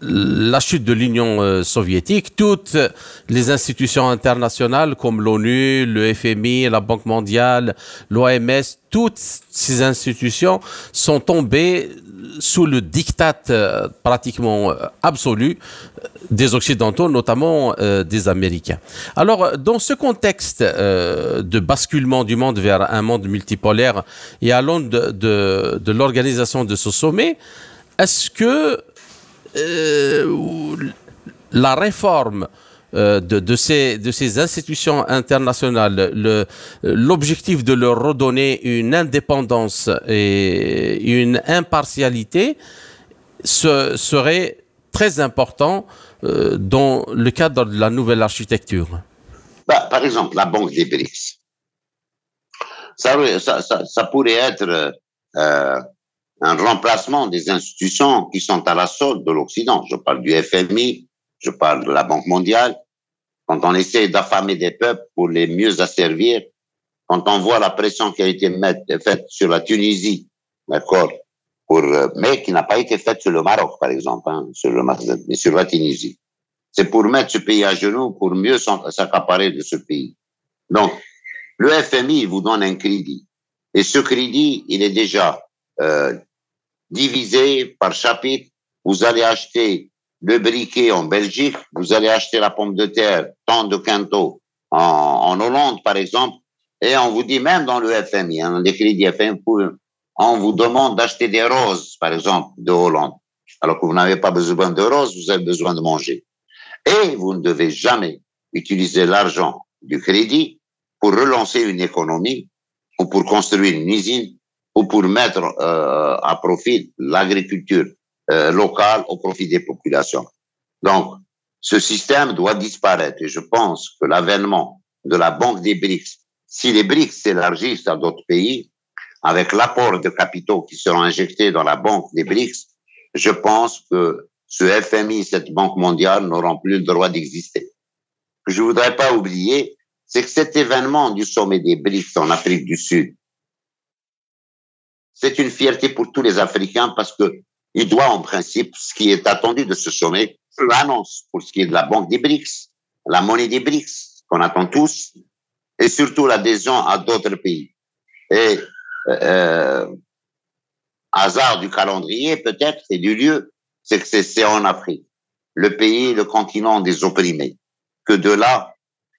la chute de l'Union euh, soviétique, toutes les institutions internationales comme l'ONU, le FMI, la Banque mondiale, l'OMS, toutes ces institutions sont tombées sous le diktat euh, pratiquement euh, absolu des Occidentaux, notamment des Américains. Alors, dans ce contexte de basculement du monde vers un monde multipolaire et à l'aune de, l'organisation de ce sommet, est-ce que la réforme euh, de, ces, institutions internationales, l'objectif de leur redonner une indépendance et une impartialité serait très important euh, dans le cadre de la nouvelle architecture.
Bah, par exemple, la Banque des BRICS. Ça, pourrait être un remplacement des institutions qui sont à la solde de l'Occident. Je parle du FMI, je parle de la Banque mondiale. Quand on essaie d'affamer des peuples pour les mieux asservir, quand on voit la pression qui a été faite sur la Tunisie, d'accord, pour, euh, mais qui n'a pas été faite sur le Maroc, par exemple, hein, sur le mais sur la Tunisie. C'est pour mettre ce pays à genoux, pour mieux s'accaparer de ce pays. Donc, le FMI vous donne un crédit. Et ce crédit, il est déjà euh, divisé par chapitre. Vous allez acheter le briquet en Belgique, vous allez acheter la pomme de terre, tant de quintaux en, Hollande, par exemple, et on vous dit même dans le FMI, hein, les crédits FMI, on vous demande d'acheter des roses, par exemple, de Hollande. Alors que vous n'avez pas besoin de roses, vous avez besoin de manger. Et vous ne devez jamais utiliser l'argent du crédit pour relancer une économie ou pour construire une usine ou pour mettre euh, à profit l'agriculture euh, locale au profit des populations. Donc, ce système doit disparaître et je pense que l'avènement de la Banque des BRICS, si les BRICS s'élargissent à d'autres pays, avec l'apport de capitaux qui seront injectés dans la Banque des BRICS, je pense que ce FMI, cette Banque mondiale, n'auront plus le droit d'exister. Ce que je voudrais pas oublier, c'est que cet événement du sommet des BRICS en Afrique du Sud, c'est une fierté pour tous les Africains parce que il doit en principe, ce qui est attendu de ce sommet, l'annonce pour ce qui est de la banque des BRICS, la monnaie des BRICS qu'on attend tous, et surtout l'adhésion à d'autres pays. Et euh, hasard du calendrier peut-être et du lieu, c'est que c'est en Afrique, le pays, le continent des opprimés, que de là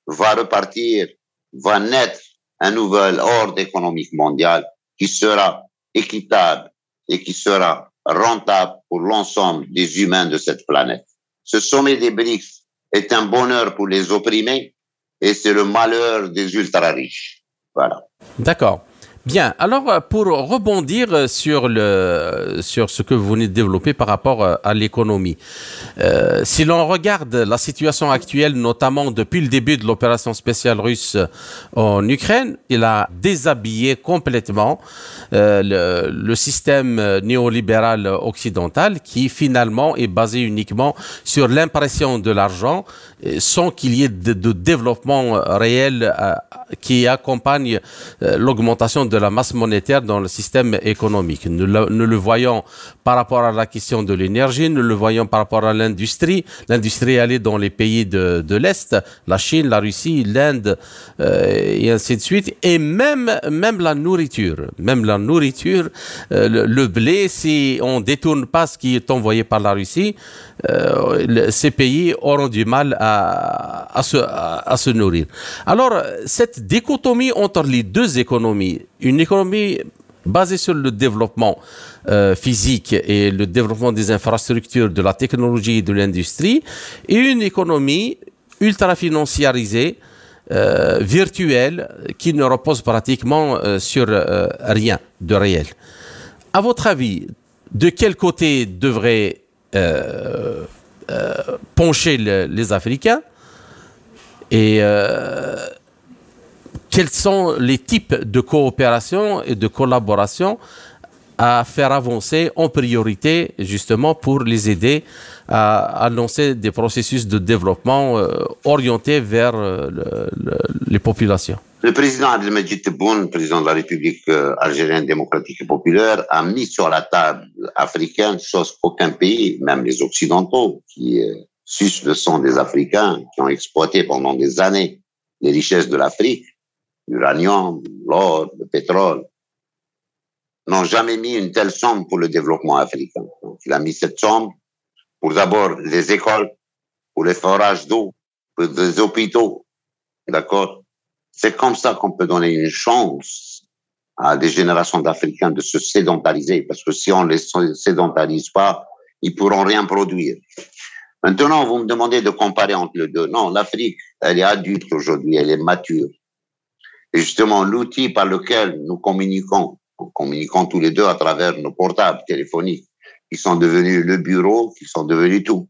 va repartir, va naître un nouvel ordre économique mondial qui sera équitable et qui sera rentable pour l'ensemble des humains de cette planète. Ce sommet des BRICS est un bonheur pour les opprimés et c'est le malheur des ultra riches. Voilà.
D'accord. Bien, alors euh, pour rebondir euh, sur, le, sur ce que vous venez de développer par rapport euh, à l'économie, si l'on regarde la situation actuelle, notamment depuis le début de l'opération spéciale russe en Ukraine, il a déshabillé complètement le, système néolibéral occidental qui finalement est basé uniquement sur l'impression de l'argent sans qu'il y ait de, de développement réel qui accompagne l'augmentation de la masse monétaire dans le système économique. Nous le, voyons par rapport à la question de l'énergie, nous le voyons par rapport à l'industrie. L'industrie, elle est dans les pays de, de l'Est, la Chine, la Russie, l'Inde, euh, et ainsi de suite. Et même, même la nourriture, même la nourriture, euh, le, blé, si on détourne pas ce qui est envoyé par la Russie, ces pays auront du mal à, se, nourrir. Alors, cette dichotomie entre les deux économies, une économie basée sur le développement euh, physique et le développement des infrastructures, de la technologie et de l'industrie, et une économie ultra financiarisée, euh, virtuelle, qui ne repose pratiquement euh, sur rien de réel. À votre avis, de quel côté devraient pencher les Africains et quels sont les types de coopération et de collaboration à faire avancer en priorité justement pour les aider à, lancer des processus de développement euh, orientés vers euh, les populations?
Le président Abdelmajid Tebboune, président de la République euh, algérienne démocratique et populaire, a mis sur la table africaine chose qu'aucun pays, même les Occidentaux, qui sucent le sang des Africains, qui ont exploité pendant des années les richesses de l'Afrique, l'uranium, l'or, le pétrole, n'ont jamais mis une telle somme pour le développement africain. il a mis cette somme pour d'abord les écoles, pour les forages d'eau, pour les hôpitaux. D'accord C'est comme ça qu'on peut donner une chance à des générations d'Africains de se sédentariser, parce que si on les sédentarise pas, ils pourront rien produire. Maintenant, vous me demandez de comparer entre les deux. Non, l'Afrique, elle est adulte aujourd'hui, elle est mature. Et justement, l'outil par lequel nous communiquons communiquant tous les deux à travers nos portables téléphoniques, qui sont devenus le bureau, qui sont devenus tout.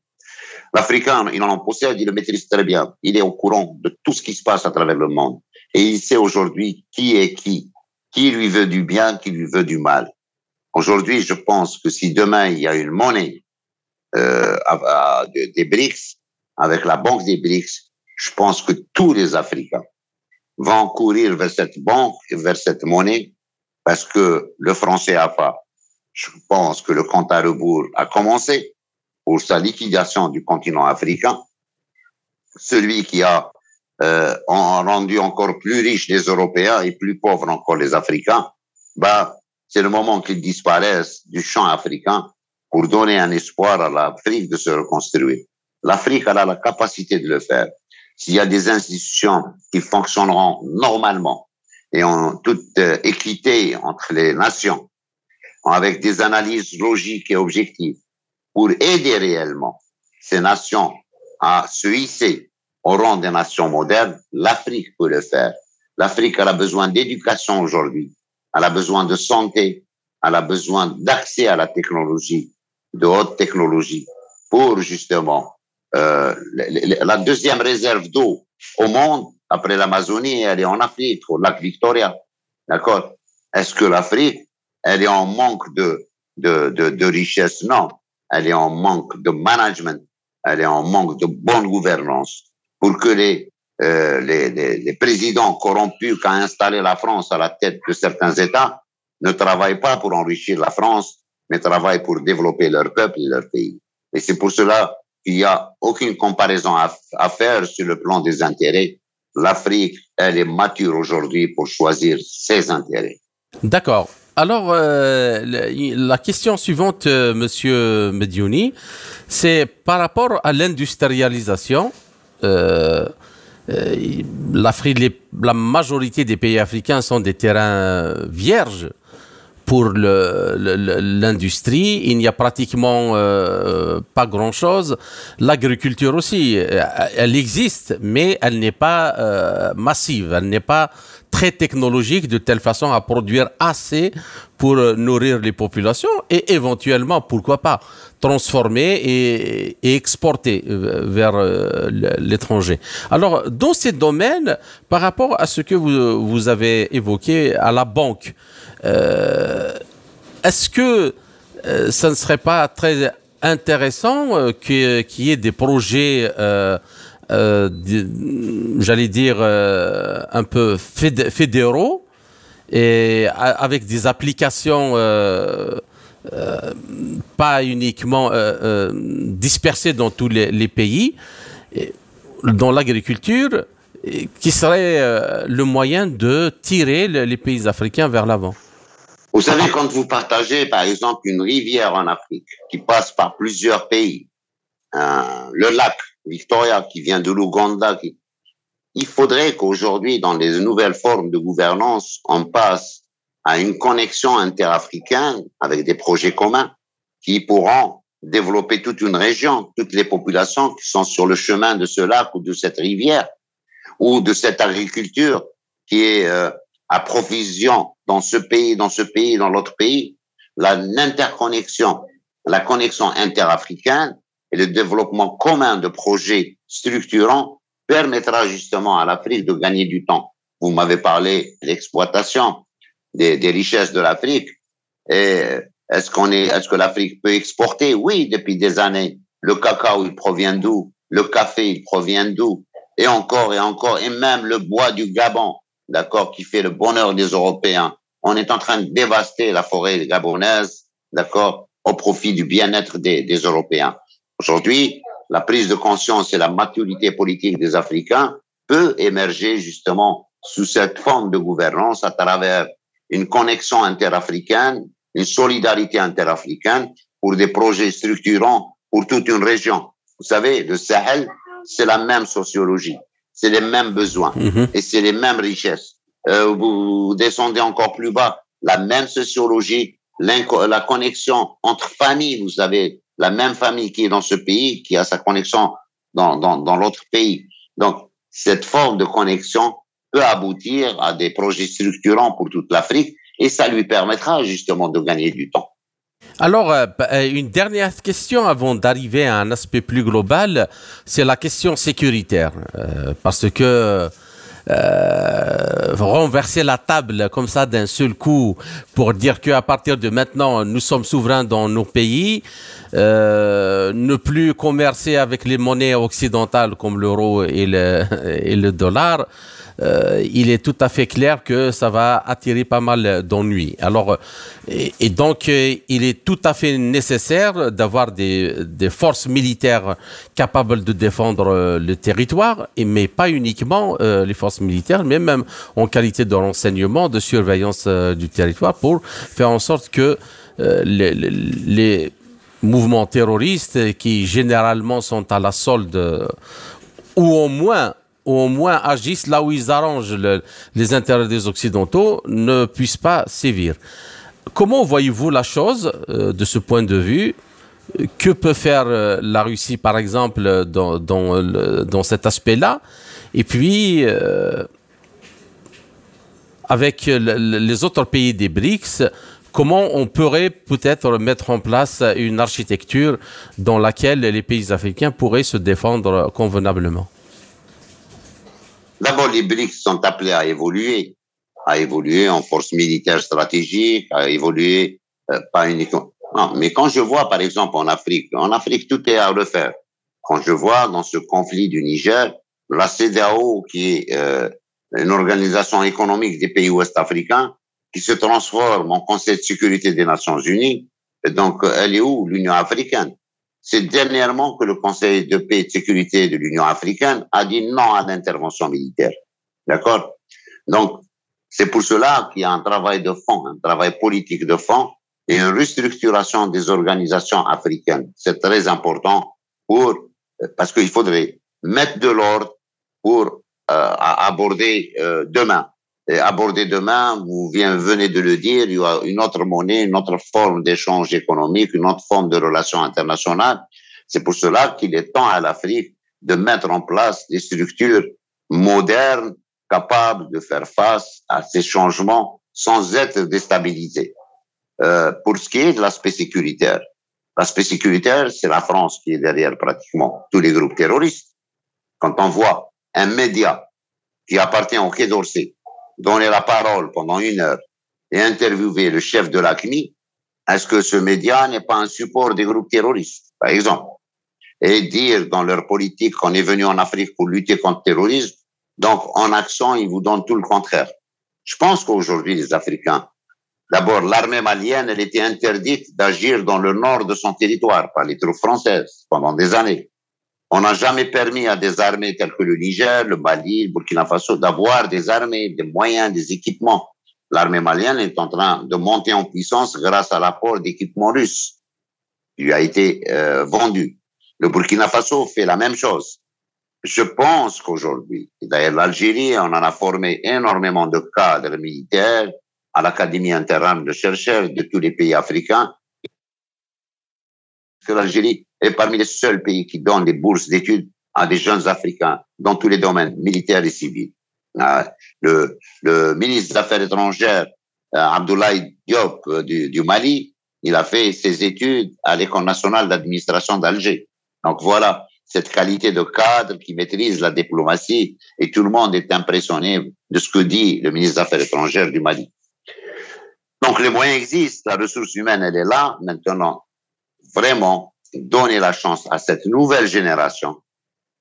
L'Africain, il en possède, il le maîtrise très bien. Il est au courant de tout ce qui se passe à travers le monde. Et il sait aujourd'hui qui est qui, qui lui veut du bien, qui lui veut du mal. Aujourd'hui, je pense que si demain il y a une monnaie euh, des BRICS, avec la banque des BRICS, je pense que tous les Africains vont courir vers cette banque vers cette monnaie parce que le français a pas. Je pense que le compte à rebours a commencé pour sa liquidation du continent africain. Celui qui a euh, rendu encore plus riches les Européens et plus pauvres encore les Africains, bah, c'est le moment qu'ils disparaissent du champ africain pour donner un espoir à l'Afrique de se reconstruire. L'Afrique a la capacité de le faire. S'il y a des institutions qui fonctionneront normalement, et en toute euh, équité entre les nations, avec des analyses logiques et objectives, pour aider réellement ces nations à se hisser au rang des nations modernes, l'Afrique peut le faire. L'Afrique a besoin d'éducation aujourd'hui, elle a besoin de santé, elle a besoin d'accès à la technologie, de haute technologie, pour justement euh, la deuxième réserve d'eau au monde, après l'Amazonie, elle est en Afrique, au lac Victoria. D'accord? Est-ce que l'Afrique, elle est en manque de, de, de, de richesse? Non. Elle est en manque de management. Elle est en manque de bonne gouvernance. Pour que les, euh, les, les, les, présidents corrompus qu'a installé la France à la tête de certains États ne travaillent pas pour enrichir la France, mais travaillent pour développer leur peuple et leur pays. Et c'est pour cela qu'il n'y a aucune comparaison à, faire sur le plan des intérêts l'Afrique, elle est mature aujourd'hui pour choisir ses intérêts.
D'accord. Alors, euh, la question suivante, euh, Monsieur Mediouni, c'est par rapport à l'industrialisation. Euh, L'Afrique, la majorité des pays africains sont des terrains vierges pour l'industrie, il n'y a pratiquement euh, pas grand-chose. L'agriculture aussi, euh, elle existe, mais elle n'est pas euh, massive, elle n'est pas très technologique de telle façon à produire assez pour nourrir les populations et éventuellement, pourquoi pas, transformer et, exporter vers l'étranger. Alors, dans ces domaines, par rapport à ce que vous, avez évoqué à la banque, euh, est-ce que euh, ça ne serait pas très intéressant euh, qu'il y ait des projets, j'allais dire, un peu fédéraux et avec des applications pas uniquement dispersées dans tous les, pays, dans l'agriculture, qui serait le moyen de tirer les pays africains vers l'avant.
Vous savez, quand vous partagez, par exemple, une rivière en Afrique qui passe par plusieurs pays, hein, le lac Victoria qui vient de l'Ouganda, il faudrait qu'aujourd'hui, dans les nouvelles formes de gouvernance, on passe à une connexion interafricaine avec des projets communs qui pourront développer toute une région, toutes les populations qui sont sur le chemin de ce lac ou de cette rivière ou de cette agriculture qui est euh, à provision dans ce pays, dans ce pays, dans l'autre pays, l'interconnexion, la connexion interafricaine et le développement commun de projets structurants permettra justement à l'Afrique de gagner du temps. vous m'avez parlé de l'exploitation des, des richesses de l'Afrique. Et est-ce qu'on est, est-ce que l'Afrique peut exporter? Oui, depuis des années. Le cacao, il provient d'où? Le café, il provient d'où? Et encore et encore. Et même le bois du Gabon, d'accord, qui fait le bonheur des Européens. On est en train de dévaster la forêt gabonaise, d'accord, au profit du bien-être des, des Européens. Aujourd'hui, la prise de conscience et la maturité politique des Africains peut émerger justement sous cette forme de gouvernance à travers une connexion interafricaine, une solidarité interafricaine pour des projets structurants pour toute une région. Vous savez, le Sahel, c'est la même sociologie, c'est les mêmes besoins
Mhm.
et c'est les mêmes richesses. Euh, vous descendez encore plus bas, la même sociologie, la connexion entre familles, vous savez, la même famille qui est dans ce pays, qui a sa connexion dans, dans, dans l'autre pays. Donc, cette forme de connexion peut aboutir à des projets structurants pour toute l'Afrique et ça lui permettra justement de gagner du temps.
Alors, euh, euh, une dernière question avant d'arriver à un aspect plus global, c'est la question sécuritaire. Euh, parce que renverser la table comme ça d'un seul coup pour dire qu'à partir de maintenant, nous sommes souverains dans nos pays, ne plus commercer avec les monnaies occidentales comme l'euro et le, et le dollar, euh, il est tout à fait clair que ça va attirer pas mal d'ennuis. Alors, et, donc, euh, il est tout à fait nécessaire d'avoir des, forces militaires capables de défendre euh, le territoire, mais pas uniquement les forces militaires, mais même en qualité de renseignement, de surveillance du territoire, pour faire en sorte que les, mouvements terroristes qui généralement sont à la solde ou au moins au moins agissent là où ils arrangent le- les intérêts des Occidentaux, ne puissent pas sévir. Comment voyez-vous la chose euh, de ce point de vue? Que peut faire euh, la Russie, par exemple, dans, dans, dans cet aspect-là? Et puis, euh, avec le- le- les autres pays des BRICS, comment on pourrait peut-être mettre en place une architecture dans laquelle les pays africains pourraient se défendre convenablement?
D'abord, les BRICS sont appelés à évoluer, à évoluer en force militaire stratégique, à évoluer euh, pas uniquement. Non, mais quand je vois, par exemple, en Afrique, en Afrique, tout est à refaire. Quand je vois dans ce conflit du Niger, la CEDEAO, qui est euh, une organisation économique des pays ouest-africains, qui se transforme en Conseil de sécurité des Nations Unies, donc elle est où? l'Union africaine c'est dernièrement que le Conseil de paix et de sécurité de l'Union africaine a dit non à l'intervention militaire. D'accord? Donc, c'est pour cela qu'il y a un travail de fond, un travail politique de fond et une restructuration des organisations africaines. C'est très important pour, parce qu'il faudrait mettre de l'ordre pour euh, aborder euh, demain. Et aborder demain, vous venez de le dire, il y a une autre monnaie, une autre forme d'échange économique, une autre forme de relations internationales. C'est pour cela qu'il est temps à l'Afrique de mettre en place des structures modernes capables de faire face à ces changements sans être déstabilisées. Euh, pour ce qui est de l'aspect sécuritaire, l'aspect sécuritaire, c'est la France qui est derrière pratiquement tous les groupes terroristes. Quand on voit un média qui appartient au Quai d'Orsay donner la parole pendant une heure et interviewer le chef de l'ACMI, est-ce que ce média n'est pas un support des groupes terroristes, par exemple Et dire dans leur politique qu'on est venu en Afrique pour lutter contre le terrorisme, donc en accent, ils vous donnent tout le contraire. Je pense qu'aujourd'hui, les Africains, d'abord, l'armée malienne, elle était interdite d'agir dans le nord de son territoire par les troupes françaises pendant des années. On n'a jamais permis à des armées telles que le Niger, le Mali, le Burkina Faso d'avoir des armées, des moyens, des équipements. L'armée malienne est en train de monter en puissance grâce à l'apport d'équipements russes. Il lui a été euh, vendu. Le Burkina Faso fait la même chose. Je pense qu'aujourd'hui, d'ailleurs l'Algérie, on en a formé énormément de cadres militaires à l'Académie interarmes de chercheurs de tous les pays africains. Que l'Algérie est parmi les seuls pays qui donnent des bourses d'études à des jeunes Africains dans tous les domaines, militaires et civils. Euh, le, le, ministre des Affaires étrangères, euh, Abdoulaye Diop euh, du, du, Mali, il a fait ses études à l'École nationale d'administration d'Alger. Donc voilà, cette qualité de cadre qui maîtrise la diplomatie et tout le monde est impressionné de ce que dit le ministre des Affaires étrangères du Mali. Donc les moyens existent, la ressource humaine elle est là. Maintenant, vraiment donner la chance à cette nouvelle génération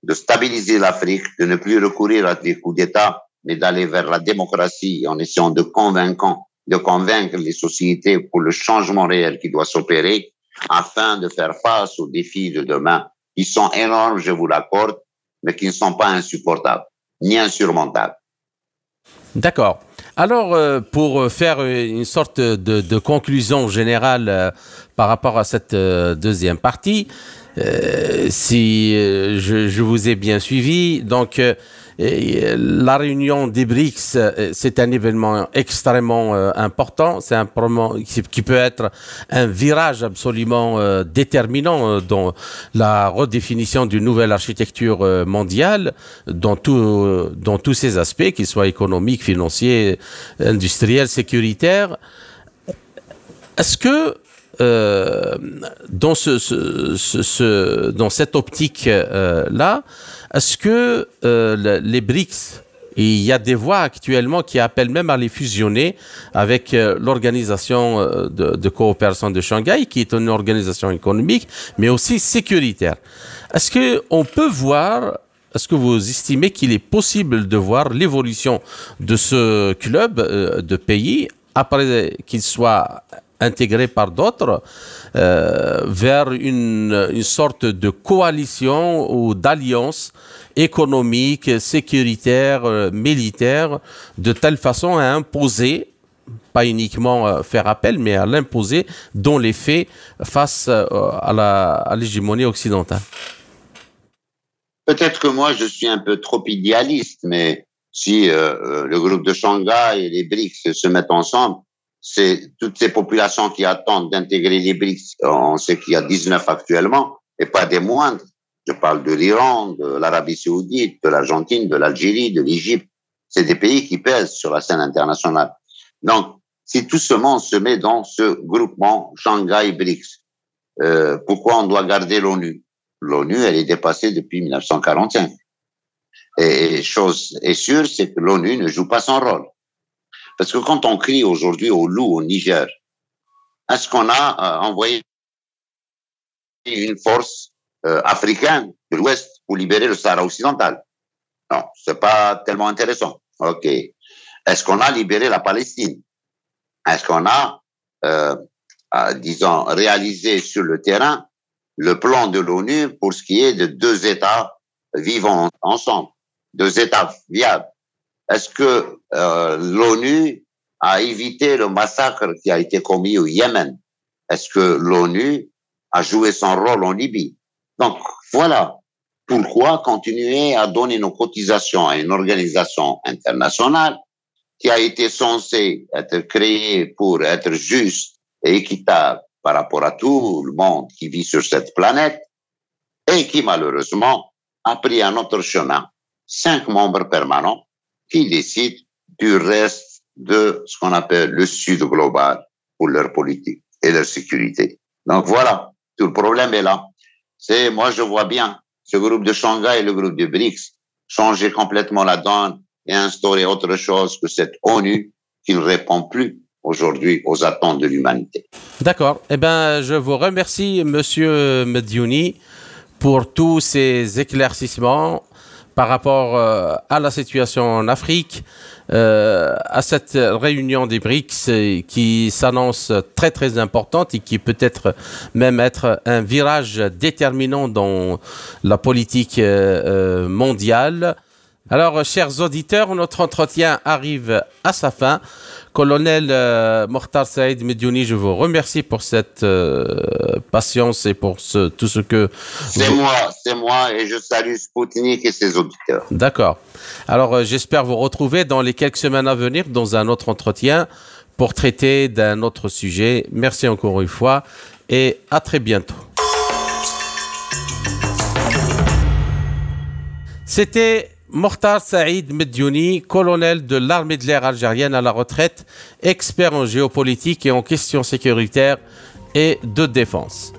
de stabiliser l'Afrique, de ne plus recourir à des coups d'État, mais d'aller vers la démocratie en essayant de convaincre, de convaincre les sociétés pour le changement réel qui doit s'opérer afin de faire face aux défis de demain qui sont énormes, je vous l'accorde, mais qui ne sont pas insupportables ni insurmontables.
D'accord. Alors, euh, pour faire une sorte de, conclusion générale euh, par rapport à cette euh, deuxième partie, si je, je, vous ai bien suivi, donc et la réunion des BRICS, euh, c'est un événement extrêmement euh, important. C'est un qui peut être un virage absolument euh, déterminant dans la redéfinition d'une nouvelle architecture mondiale dans, tous ses aspects, qu'ils soient économiques, financiers, industriels, sécuritaires. Est-ce que dans cette optique-là, est-ce que euh, les BRICS, il y a des voix actuellement qui appellent même à les fusionner avec euh, l'organisation euh, de, coopération de Shanghai, qui est une organisation économique, mais aussi sécuritaire? Est-ce que on peut voir est-ce que vous estimez qu'il est possible de voir l'évolution de ce club de pays après qu'il soit intégré par d'autres? Euh, vers une, une, sorte de coalition ou d'alliance économique, sécuritaire, euh, militaire, de telle façon à imposer pas uniquement euh, faire appel, mais à l'imposer dans les faits face à l'hégémonie occidentale.
Peut-être que moi, je suis un peu trop idéaliste, mais si le groupe de Shanghai et les BRICS se mettent ensemble, c'est toutes ces populations qui attendent d'intégrer les BRICS. On sait qu'il y a 19 actuellement, et pas des moindres. Je parle de l'Iran, de l'Arabie saoudite, de l'Argentine, de l'Algérie, de l'Égypte. C'est des pays qui pèsent sur la scène internationale. Donc, si tout ce monde se met dans ce groupement Shanghai-BRICS, euh, pourquoi on doit garder l'ONU? L'ONU, elle est dépassée depuis 1945. Et chose est sûre, c'est que l'ONU ne joue pas son rôle. Parce que quand on crie aujourd'hui au loup au Niger, est-ce qu'on a euh, envoyé une force euh, africaine de l'Ouest pour libérer le Sahara occidental? Non, c'est pas tellement intéressant. Ok. Est-ce qu'on a libéré la Palestine? Est-ce qu'on a, euh, disons, réalisé sur le terrain le plan de l'ONU pour ce qui est de deux États vivant ensemble, deux États viables? Est-ce que euh, l'ONU a évité le massacre qui a été commis au Yémen? Est-ce que l'ONU a joué son rôle en Libye? Donc voilà pourquoi continuer à donner nos cotisations à une organisation internationale qui a été censée être créée pour être juste et équitable par rapport à tout le monde qui vit sur cette planète et qui malheureusement a pris un autre chemin. Cinq membres permanents décident du reste de ce qu'on appelle le Sud global pour leur politique et leur sécurité. Donc voilà, tout le problème est là. C'est, moi, je vois bien ce groupe de Shanghai et le groupe de BRICS changer complètement la donne et instaurer autre chose que cette ONU qui ne répond plus aujourd'hui aux attentes de l'humanité.
D'accord. Eh ben, je vous remercie, Monsieur Mediouni, pour tous ces éclaircissements par rapport euh, à la situation en Afrique, euh, à cette réunion des BRICS euh, qui s'annonce très très importante et qui peut être même être un virage déterminant dans la politique mondiale. Alors, chers auditeurs, notre entretien arrive à sa fin. Colonel euh, Mortar Saïd Mediouni, je vous remercie pour cette euh, patience et pour ce, tout ce que...
C'est moi, c'est moi et je salue Spoutnik et ses auditeurs.
D'accord. Alors euh, j'espère vous retrouver dans les quelques semaines à venir dans un autre entretien pour traiter d'un autre sujet. Merci encore une fois et à très bientôt. C'était Mortar Saïd Mediouni, colonel de l'armée de l'air algérienne à la retraite, expert en géopolitique et en questions sécuritaires et de défense.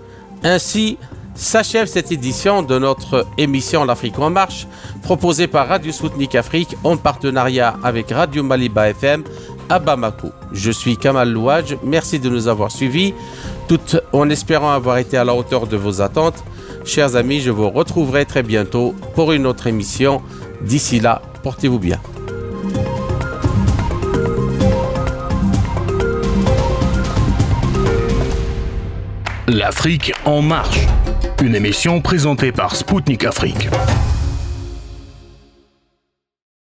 Ainsi, S'achève cette édition de notre émission L'Afrique en marche, proposée par Radio Sputnik Afrique en partenariat avec Radio Maliba FM à Bamako. Je suis Kamal Louadj, merci de nous avoir suivis, tout en espérant avoir été à la hauteur de vos attentes. Chers amis, je vous retrouverai très bientôt pour une autre émission. D'ici là, portez-vous bien.
L'Afrique en marche, une émission présentée par Spoutnik Afrique.